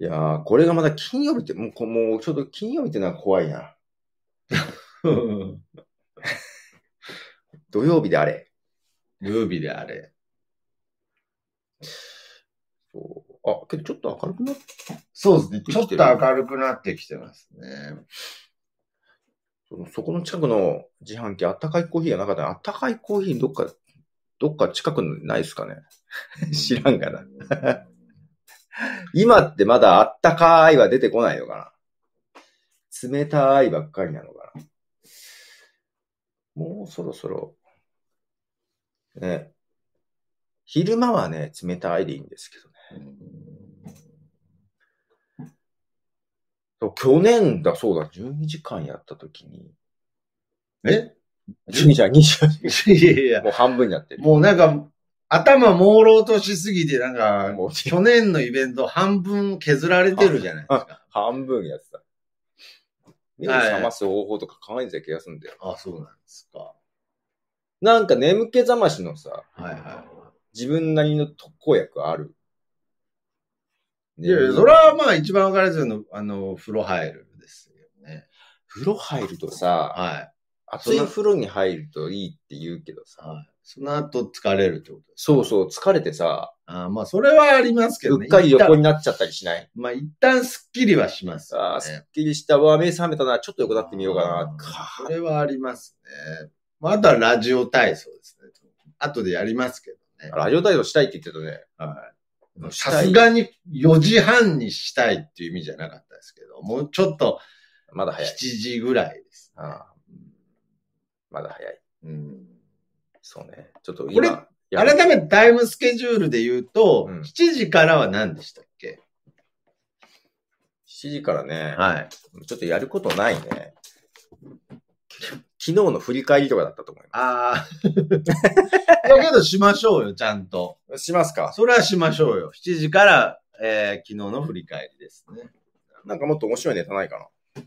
いやー、これがまだ金曜日って、もうこ、もうちょっと金曜日ってのは怖いな。土曜日であれ。ルービーであれ。そう。あ、けどちょっと明るくなっそうですね。ちょっと明るくなってきてますね。そのそこの近くの自販機、あったかいコーヒーがなかったら、あったかいコーヒーどっか、どっか近くにないですかね。知らんがな。今ってまだあったかいは出てこないのかな。冷たいばっかりなのかな。もうそろそろ、ね。昼間はね、冷たいでいいんですけど去年だ、そうだ、12時間やった時に、え？12時間、20いやいやもう半分になってる。もうなんか、頭朦朧としすぎて、なんか、もう去年のイベント半分削られてるじゃないですか。半分やってた。目を覚ます方法とか考えてた気がするんだよ。あ、そうなんですか。なんか眠気覚ましのさ、はいは自分なりの特効薬ある？い。いやいや、それはまあ一番わかりやすいの、あの、風呂入るですよね。風呂入るとさ、はい。熱い風呂に入るといいって言うけどさ、はい。その後疲れるってことそうそう、疲れてさ、あまあ、それはありますけどね。うっかり横になっちゃったりしない？まあ、一旦スッキリはしますよああ、すっね。きりしたわ、目覚めたな、ちょっと横立ってみようかな。かそれはありますね。まあ、あとはラジオ体操ですね。後でやりますけどね。ラジオ体操したいって言ってたね。はい。さすがに4時半にしたいっていう意味じゃなかったですけど、もうちょっと7まだ早い。時ぐらいですね。ああまだ早い。うんそうね。ちょっとこれ今、改めてタイムスケジュールで言うと、うん7時からは何でしたっけ？7時からね、はい。ちょっとやることないね。昨日の振り返りとかだったと思いまああ。いやけどしましょうよ、ちゃんと。す。しますかそれはしましょうよ。7時から、えー昨日の振り返りですね。なんかもっと面白いネタないかな。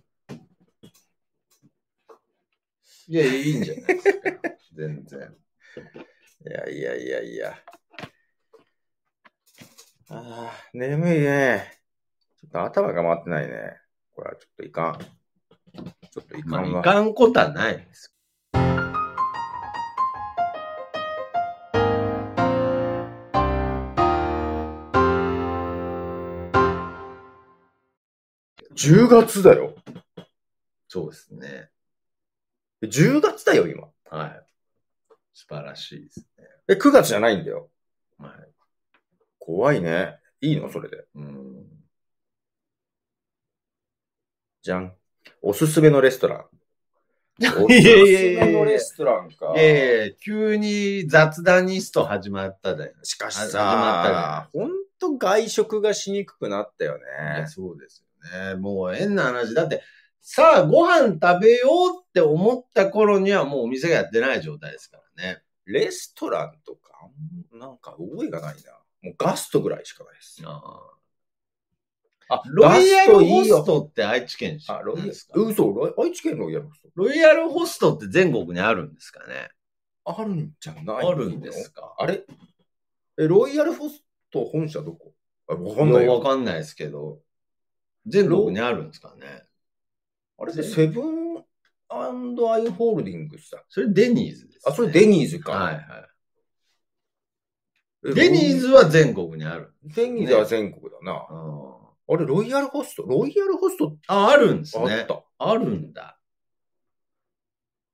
いや、いいんじゃないですか。全然。いやいやいやいや。ああ、眠いね。ちょっと頭が回ってないね。これはちょっといかん。ちょっといかまあ、んわ。いかんことはないです。10月だよ。そうですね。10月だよ、今。はい。素晴らしいですね。え、9月じゃないんだよ。はい。怖いね。いいの？それで。うん。じゃん。おすすめのレストラン。おすすめのレストランか。いやいや急に雑談ニスト始まっただよ。あしかしさ、始まったねほんと外食がしにくくなったよいねや。そうですよね。もう変な話。だって、さあご飯食べようって思った頃にはもうお店がやってない状態ですからね。レストランとか、なんか覚えがないな。もうガストぐらいしかないです。あ、ロイヤルホストって愛知県あ、ロイヤルですか？嘘、愛知県ロイヤルホスト。ロイヤルホストって全国にあるんですかね？あるんじゃないの？あるんですか？あれ？え、ロイヤルホスト本社どこ？あ、わかんないよ。わかんないですけど、全国にあるんですかね？あれ？でセブンアイ・ホールディングスだ。それデニーズです、あ、それデニーズか。はいはい。えデニーズは全国にある。デニーズは全国だな。ああれ、ロイヤルホスト？ロイヤルホスト？ってあ、あるんですあねっ。た。あるんだ。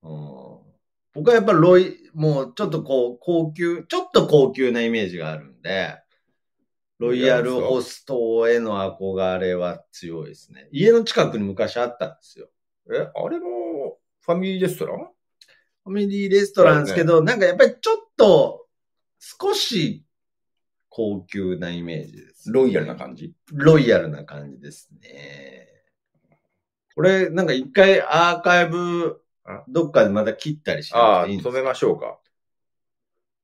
うん僕はやっぱロイ、もうちょっとこう、高級、ちょっと高級なイメージがあるんで、ロイヤルホストへの憧れは強いですね。家の近くに昔あったんですよ。え、あれもファミリーレストラン？ファミリーレストランですけど、なんかやっぱりちょっと、少し高級なイメージです、ロイヤルな感じ？ロイヤルな感じですね。これ、なんか一回アーカイブあ、どっかでまた切ったりしていいんですか？止めましょうか。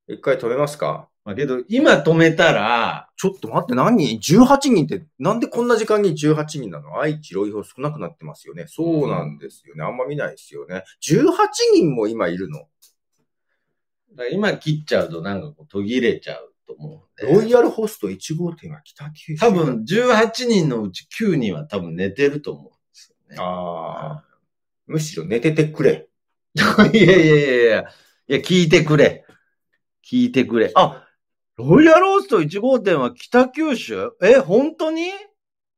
一回止めますか？まあけど、今止めたら、ちょっと待って、何？人 ?18 人って、なんでこんな時間に18人なの？愛知、ロイホ少なくなってますよね。そうなんですよね。あんま見ないですよね。18人も今いるの？だ今切っちゃうとなんかこう途切れちゃうと思う。ロイヤルホスト1号店は北九州。多分18人のうち9人は多分寝てると思うんですよね。ああ。むしろ寝ててくれ。いやいやいやいや、いや、聞いてくれ。聞いてくれ。あ、ロイヤルホスト1号店は北九州？え、本当に？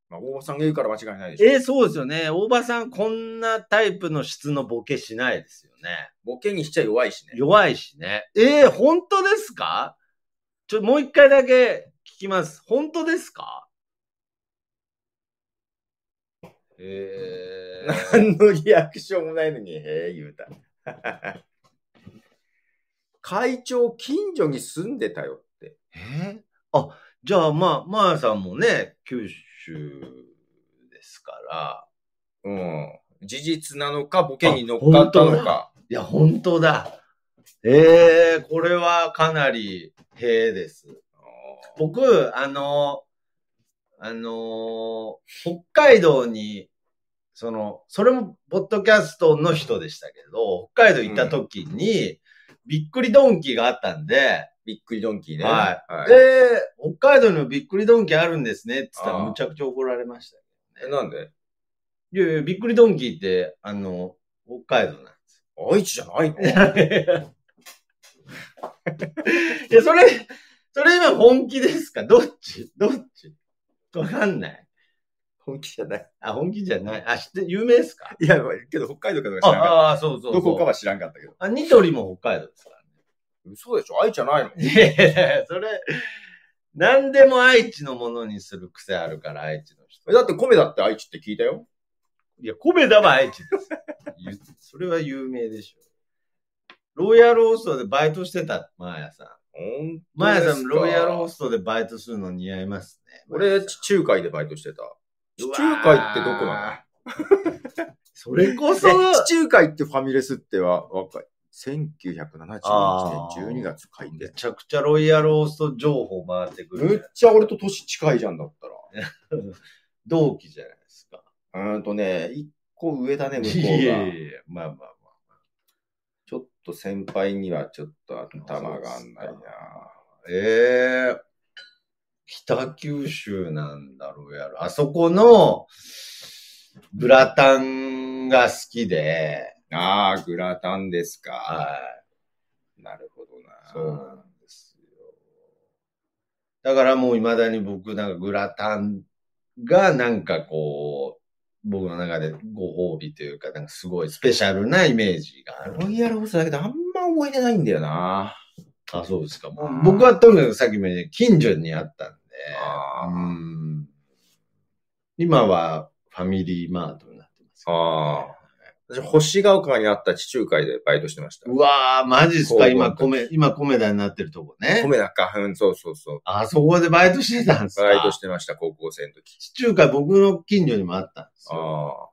まあ、大場さんが言うから間違いないでしょ。え、そうですよね。大場さん、こんなタイプの質のボケしないですよね。ボケにしちゃ弱いしね。弱いしね。えー、本当ですか？ちょ、もう一回だけ聞きます。本当ですか？えー、何のリアクションもないのに、へえ、言うた。会長、近所に住んでたよって。えー？あ、じゃあ、まあ、まあさんもね、九州ですから。うん。事実なのか、ボケに乗っかったのか。いや、本当だ。ええこれはかなり、へえです。僕、あの、あの、北海道に、その、それも、ポッドキャストの人でしたけど、北海道行った時に、びっくりドンキーがあったんで、びっくりドンキーね。はい。いで、北海道にもびっくりドンキーあるんですねって言ったら、むちゃくちゃ怒られましたえなんで？いやいや、びっくりドンキーって、あの、北海道なんです。愛知じゃないの？いや、それ、それ今本気ですか？どっち？どっち？わかんない。本気じゃない。あ、本気じゃない。あ、知って、有名ですか？いや、けど北海道かどうか知らんかっああ、そうそうそう。た。どこかは知らんかったけど。あ、ニトリも北海道ですから嘘でしょ？愛知じゃないのね。いやいやそれ、何でも愛知のものにする癖あるから、愛知の人。えだって米だって愛知って聞いたよ。いや、米田は愛知です。ゆそれは有名でしょ。ロイヤルホストでバイトしてた、マーヤさん。マーヤさん、ロイヤルホストでバイトするの似合いますね。俺、地中海でバイトしてた。地中海ってどこな それこそ、で地中海ってファミレスっては若い。1971あ年12月開め店。ちゃくちゃロイヤルオースト情報回ってくむっる。ちゃ俺と年近いじゃんだったら。同期じゃないですか。うーんとね、一個上だね、向こいうやいやが。いや、まあまあまあ。ちょっと先輩にはちょっと頭があんないな。ええ北九州なんだろうやろ。あそこのグラタンが好きで、ああ、グラタンですか。はい。なるほどな。そうなんですよ。だからもう未だに僕なんかグラタンがなんかこう、僕の中でご褒美というか、なんかすごいスペシャルなイメージがある。ロイヤルホストだけどあんま思い出ないんだよな。あ、そうですか。僕はとにかくさっきも言った近所にあったんで、今はファミリーマートになってますけどああ。私、星ヶ丘にあった地中海でバイトしてました。うわー、マジっすか？今、米、今、米田になってるとこね。米田か。うん、そうそうそう。あそこでバイトしてたんですか？バイトしてました、高校生の時。地中海僕の近所にもあったんですよ。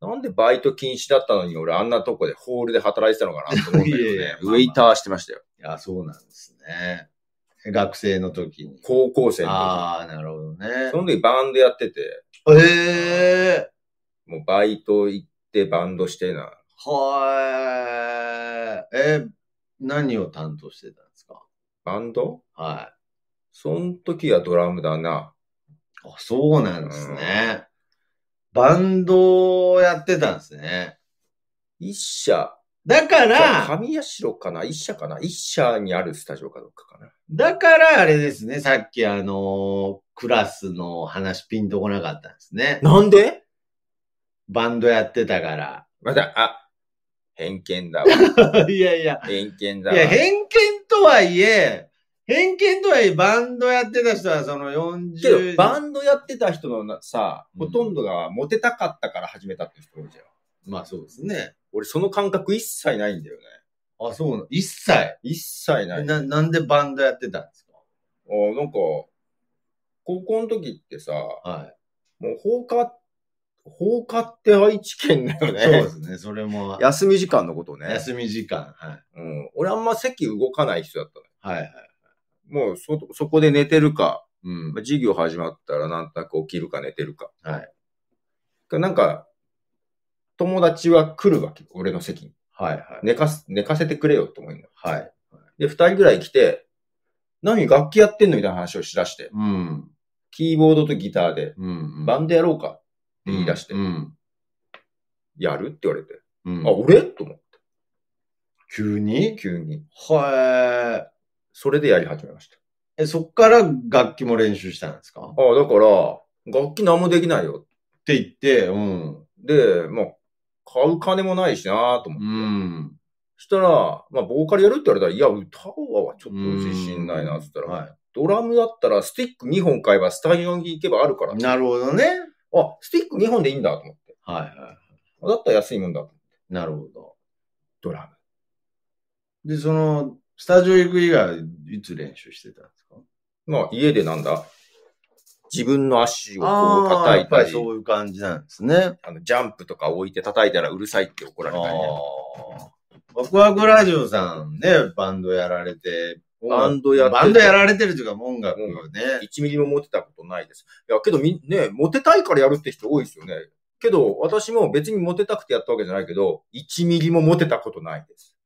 ああ。なんでバイト禁止だったのに俺あんなとこでホールで働いてたのかなと思うんだけどね。いやいやウェイターしてましたよ。いや、そうなんですね。学生の時に。高校生のああ、なるほどね時。そ。の時バンドやってて、ええもうバイト行ってバンドしてな。はい。え、何を担当してたんですか？バンド？はその時はドラムだな。い。あ、そうなんですね。バンドをやってたんですね。一社、だから、神社かな？一社かな？一社にあるスタジオかどっかかな。だからあれですね、さっきあの、クラスの話ピンとこなかったんですね。なんで？バンドやってたから。また、あ、偏見だわ。いやいや、偏見だわ。いや、偏見とはいえ、偏見とはいえ、バンドやってた人はその40けど、バンドやってた人のなさ、うんほとんどがモテたかったから始めたって人多いじゃん。まあそうですね。俺その感覚一切ないんだよね。あ、そうなの？一切？一切ない。な、なんでバンドやってたんですか？あなんか、高校の時ってさ、はもう放課、放課って愛知県だよい。ね。そうですね。それも、休み時間のことね。休み時間。はい。うん。俺あんま席動かない人だったのよ。はいはい。もうそ、そこで寝てるか、うんまあ。授業始まったらなんとなく起きるか寝てるか。はい。なんか、友達は来るわけ。俺の席に。はいはい。寝かす、寝かせてくれよって思うのよ。はい。で、二人ぐらい来て、何楽器やってんのみたいな話をしだして。うん。キーボードとギターで、うん。バンドやろうか言い出して、うん。やる？って言われて。うん。あ、俺？と思って。急に？急に。はそれでやり始めました。い。え、そっから楽器も練習したんですか？っあだから、楽器何もできないよ。て言って、うん。で、まあ、買う金もないしなと思って。うん。したら、まあ、ボーカルやるって言われたら、いや、歌うはちょっと自信ないな、つったら、はドラムだったらスティック2本買えばスタジオに行けばあるから。い。なるほどね。あ、スティック2本でいいんだと思って。はいはだったら安いもんだと。い。なるほど。ドラム。で、その、スタジオ行く以外、いつ練習してたんですか？まあ、家でなんだ自分の足をこう叩いたり、やっぱりそういう感じなんですね。あの、ジャンプとか置いて叩いたらうるさいって怒られたりね。ああ。ワクワクラジオさんね、バンドやられて、バンドやっててバンドやられてるというか、音楽をね。1ミリも持てたことないです。いや、けどみ、ね、モテたいからやるって人多いですよね。けど、私も別にモテたくてやったわけじゃないけど、1ミリもモテたことないです。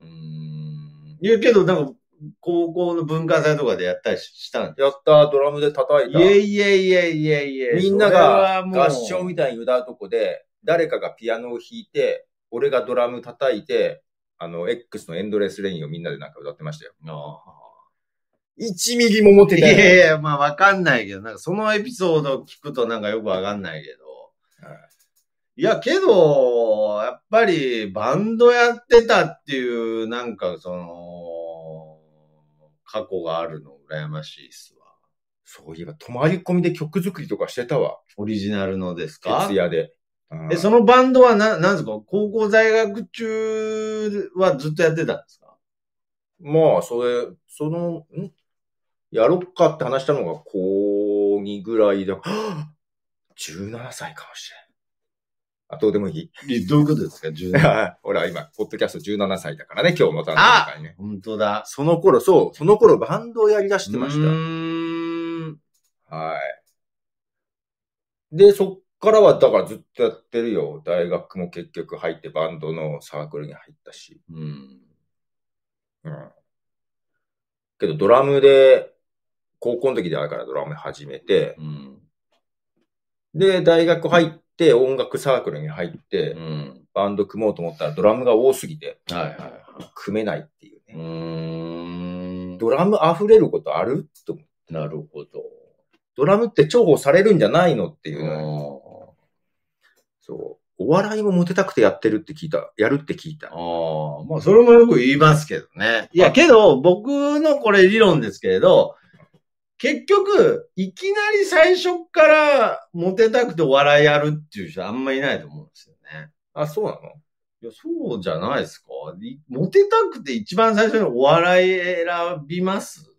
うーん。いや、けど、なんか、高校の文化祭とかでやったりしたんでやった、ドラムで叩いた。いえいえいえいえいえ。みんなが合唱みたいに歌うとこで、誰かがピアノを弾いて、俺がドラム叩いて、あの、X のエンドレスレインをみんなでなんか歌ってましたよ。あ1ミリもモあいテたよ。やいや、まあわかんないけど、なんかそのエピソード聞くとなんかよくわかんないけど。いや、けど、やっぱりバンドやってたっていう、なんかその、過去があるの羨ましいっすわ。そういえば、泊まり込みで曲作りとかしてたわ。オリジナルのですか？徹夜で。うんえ、そのバンドはな、なんですか？高校在学中はずっとやってたんですか？まあ、それ、その、ん？やろっかって話したのが高2ぐらいだ。はぁ17歳かもしあ、どうでもいい？どういうことですか ?17 ほら、今、ポッドキャスト17歳だからね、今日の誕生日会ね。本当だ。その頃、そう、その頃バンドをやり出してましうーん。た。はい。で、そっからは、だからずっとやってるよ。大学も結局入ってバンドのサークルに入ったし。うん。うん。けど、ドラムで、高校の時であるからドラム始めて、うん。で、大学入って、音楽サークルに入って、うん。バンド組もうと思ったらドラムが多すぎて、はいはいは組めないっていうい。うね。ーん。ドラム溢れることある？と思うなるほど。ドラムって重宝されるんじゃないの？っていううの。んそう。お笑いもモテたくてやってるって聞いた。やるって聞いた。ああ、まあ、それもよく言いますけどね。いや、けど、僕のこれ理論ですけれど、結局、いきなり最初からモテたくてお笑いやるっていう人あんまいないと思うんですよね。あ、そうなの？いや、そうじゃないですか。いモテたくて一番最初にお笑い選びます？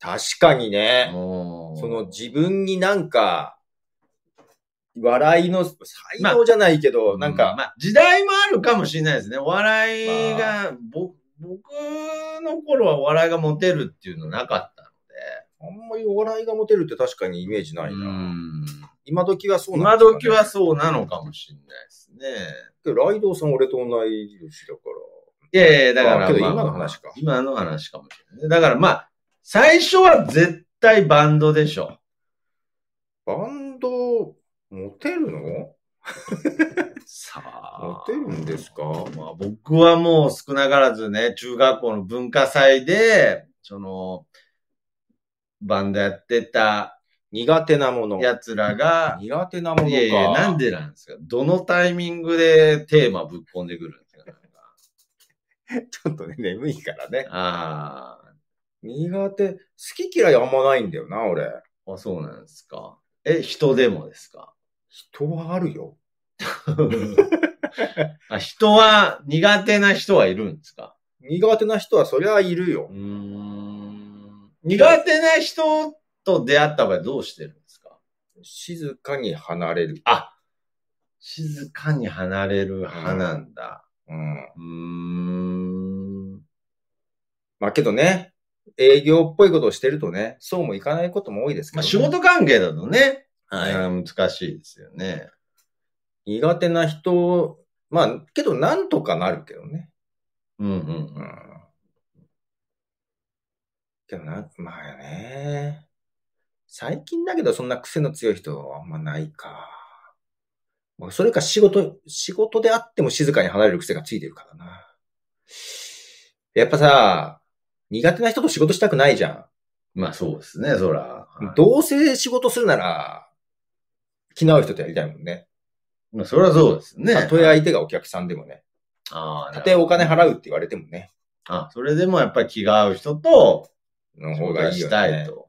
確かにね。そその自分になんか、笑いの才能じゃないけど、なんか、まあ、時代もあるかもしれないですね。お笑いが、ぼ僕の頃はお笑いがモテるっていうのなかったのあんまりお笑いがモテるって確かにイメージなで。いな。ん。今時はそうなん今ですかね時はそうなのかもしれないですね。けどライドウさん俺と同い年だから。いやいや、だから、あけどまあ今の話か今の話かもしれない。だからまあ、最初は絶対バンドでしょ。バンド、モテるの？さモテるんですか？まあ、僕はもう少なからずね、中学校の文化祭で、その、バンドやってた苦手なもの。奴らが、苦手なものか。いやいや、なんでなんですか？どのタイミングでテーマぶっ込んでくるんですか？なんか ちょっとね、眠いからね。あ苦手、好き嫌いあんまないんだよな、俺。あ、あ、そうなんですか。え、人でもですか？人はあるよ。あ人は、苦手な人はいるんですか？苦手な人はそりゃいるよ。苦手な人と出会った場合どうしてるんですか？静かに離れる。あ、静かに離れる派なんだ。うん。うーん。まあけどね、営業っぽいことをしてるとね、そうもいかないことも多いですけど、ね。まあ仕事関係だとね、はいうん難しいですよね。苦手な人、まあ、けどなんとかなるけどね。うんうんう。ん。けどな、まあね。最近だけどそんな癖の強い人はあんまないか。まあそれか仕事、仕事であっても静かに離れる癖がついてるからな。やっぱさ、苦手な人と仕事したくないじゃまあそうですね、そら。ん。どうせ仕事するなら、気の合う人とやりたいもんね。まあそれはそうですね。たとえ相手がお客さんでもね。ああ、たとえお金払うって言われてもね。あ、それでもやっぱり気が合う人と、の方がいいよね。たいと。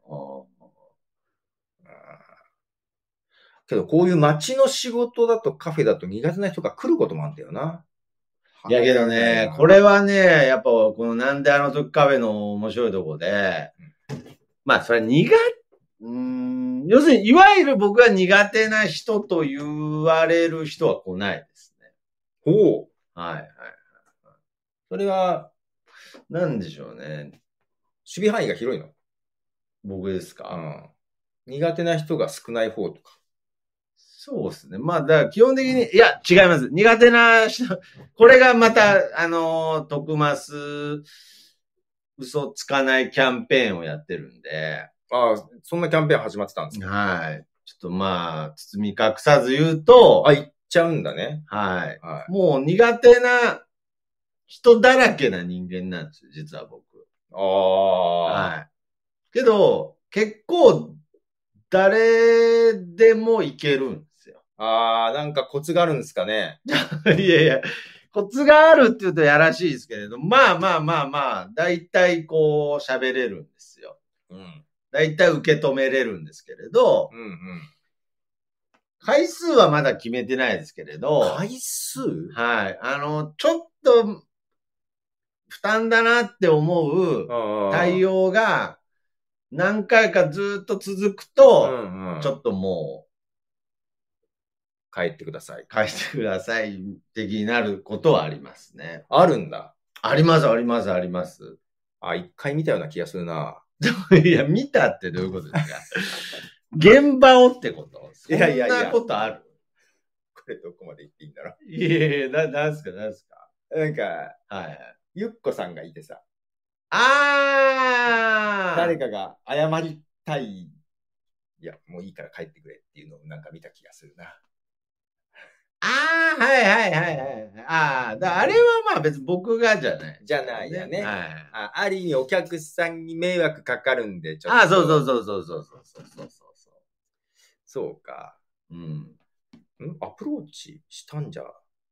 けど、こういう街の仕事だとカフェだと苦手な人が来ることもあるんだよな。いやけどね、これはね、やっぱこのなんであの時カフェの面白いとこで、まあそれは苦、うーん、要するに、いわゆる僕が苦手な人と言われる人は来ないですね。ほう。はいはい。それは、なんでしょうね。守備範囲が広いの？僕ですか、うん。苦手な人が少ない方とか。そうですね。まあ、だから基本的に、いや、違います。苦手な人、これがまた、あの、徳マス、嘘つかないキャンペーンをやってるんで、ああ、そんなキャンペーン始まってたんですか？はい。ちょっとまあ、包み隠さず言うと、あ、行っちゃうんだね。はい。はもう苦手な人だらけな人間なんですよ、実は僕。い。ああ。はい。けど、結構、誰でもいけるんですよ。ああ、なんかコツがあるんですかね？いやいや、コツがあるって言うとやらしいですけれど、まあまあまあまあ、大体こう喋れるんですよ。うん。大体受け止めれるんですけれど、うんうん。回数はまだ決めてないですけれど、回数？はい。あの、ちょっと、負担だなって思う対応応が何回かずっと続くと、うんうん。ちょっとも帰ってください。返してください的になることはありますね。あるんだ。あります、あります、あります。あ、一回見たような気がするな。いや、見たってどういうことですか？現場をってこと？いやいやいやそんなことある？これどこまで言っていいんだろいやいや、な、なんすか、なんすか？う。なんか、はいはい。ゆっこさんがいてさ、あー誰かが謝りたい。いや、もういいから帰ってくれっていうのをなんか見た気がするな。ああ、はいはいはいはい。ああ、だあれはまあ別に僕がじゃない。じゃないよね。はい。あある意味お客さんに迷惑かかるんで、ちょっと。ああ、そうそうそうそうそうそうそうそうそう。そうか。うん？んアプローチしたんじゃ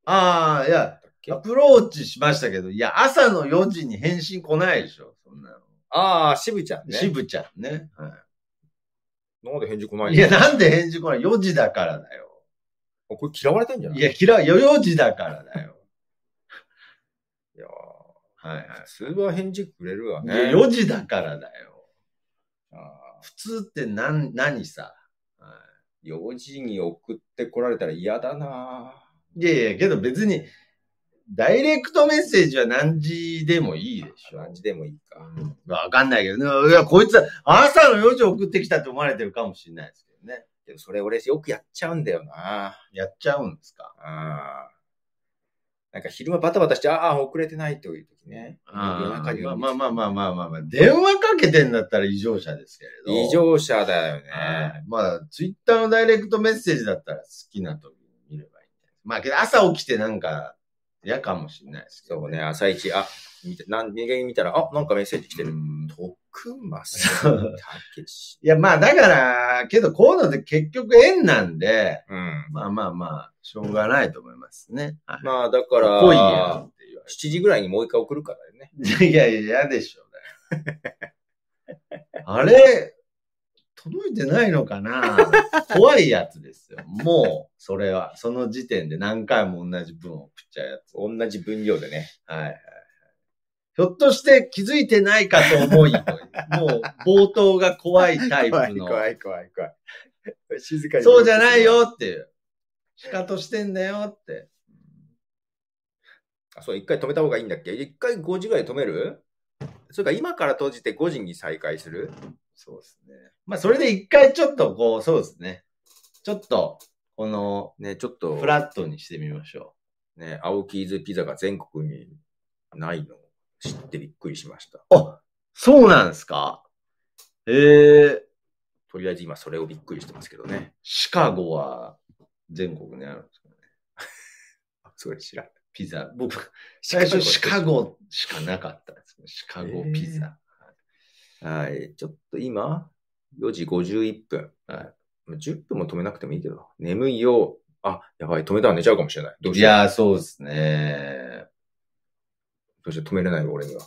ああ、いや、アプローチしましたけど、いや、朝の4時に返信来ないでしょ、そんなの。ああ、渋ちゃんね。渋ちゃんね。はなんで返事来ないい、いや、なんで返事来ない ?4 時だからだよ。あこれ嫌われたんじゃない？いや、嫌い、4時だからだよ。いやーはいはい。普通は返事くれるわいね。や4時だからだよ。あ普通って何、何さ？はー4時に送ってこられたら嫌だないいやいや、けど別に、ダイレクトメッセージは何時でもいいでしょ。何時でもいいか。わかんないけどね。いや、こいつ、朝の4時送ってきたって思われてるかもしれないですけどね。けどそれ俺よくやっちゃうんだよなやっちゃうんですか？なんか昼間バタバタして、ああ、遅れてないという時ね。夜中にまあまあまあまあまあまあまあ、電話かけてんだったら異常者ですけれど。異常者だよはね。いまあ、ツイッターのダイレクトメッセージだったら好きな時に見ればいいまあ、けど朝起きてなんか嫌かもしれないですけど、そうね、。朝一、あ、見て、何気に見たら、あ、なんかメッセージ来てる。うん徳松そうたけし。いや、まあ、だから、けどこういうのって結局縁なんで、うん。まあまあまあ、しょうがないと思いますね。はいまあ、だから、来いやって言われ7時ぐらいにもう一回送るからね。て。いやいや、嫌でしょうね。あれ、届いてないのかな？怖いやつですよ。もう、それは、その時点で何回も同じ文を送っちゃうやつ。同じ分量でね。はい。ひょっとして気づいてないかと思い、もう冒頭が怖いタイプの。怖い怖い怖い。静かに。そうじゃない。よっていう。仕方してんだよって。あ、そう、一回止めた方がいいんだっけ？一回5時ぐらいで止める？それから今から閉じて5時に再開する？そうですね。まあ、それで一回ちょっとこう、そうですね。ちょっと、この、ね、ちょっと、フラットにしてみましょね、青キーズピザが全国にないのを知ってびっくりしました。う。あ、そうなんですか？ええとりあえず今それをびっくりしてますけどね。シカゴは全国にあるんですかね？あ、それ知らん。ピザ。僕、最初シカゴしかなかったんですね。シカゴピザ。はい。ちょっと今、4時51分。はい10分も止めなくてもいいけど。眠いよ。あ、やばい。止めたら寝ちゃうかもしれない。どうしよう。いやー、そうですね。どうして止めれないよ、俺には。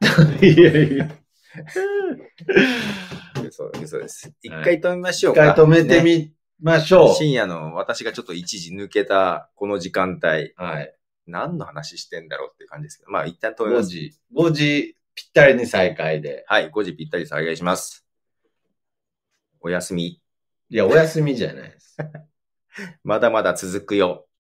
いやいや。嘘嘘です。一回止めましょう一か。回止めてねみましょう。深夜の私がちょっと一時抜けたこの時間帯、はい。何の話してんだろうっていう感じですけど、まあ一旦止め5ます。時、5時ぴったりに再開で。はい、5時ぴったり再開します。おやすみ。いや、お休みじゃないです。まだまだ続くよ。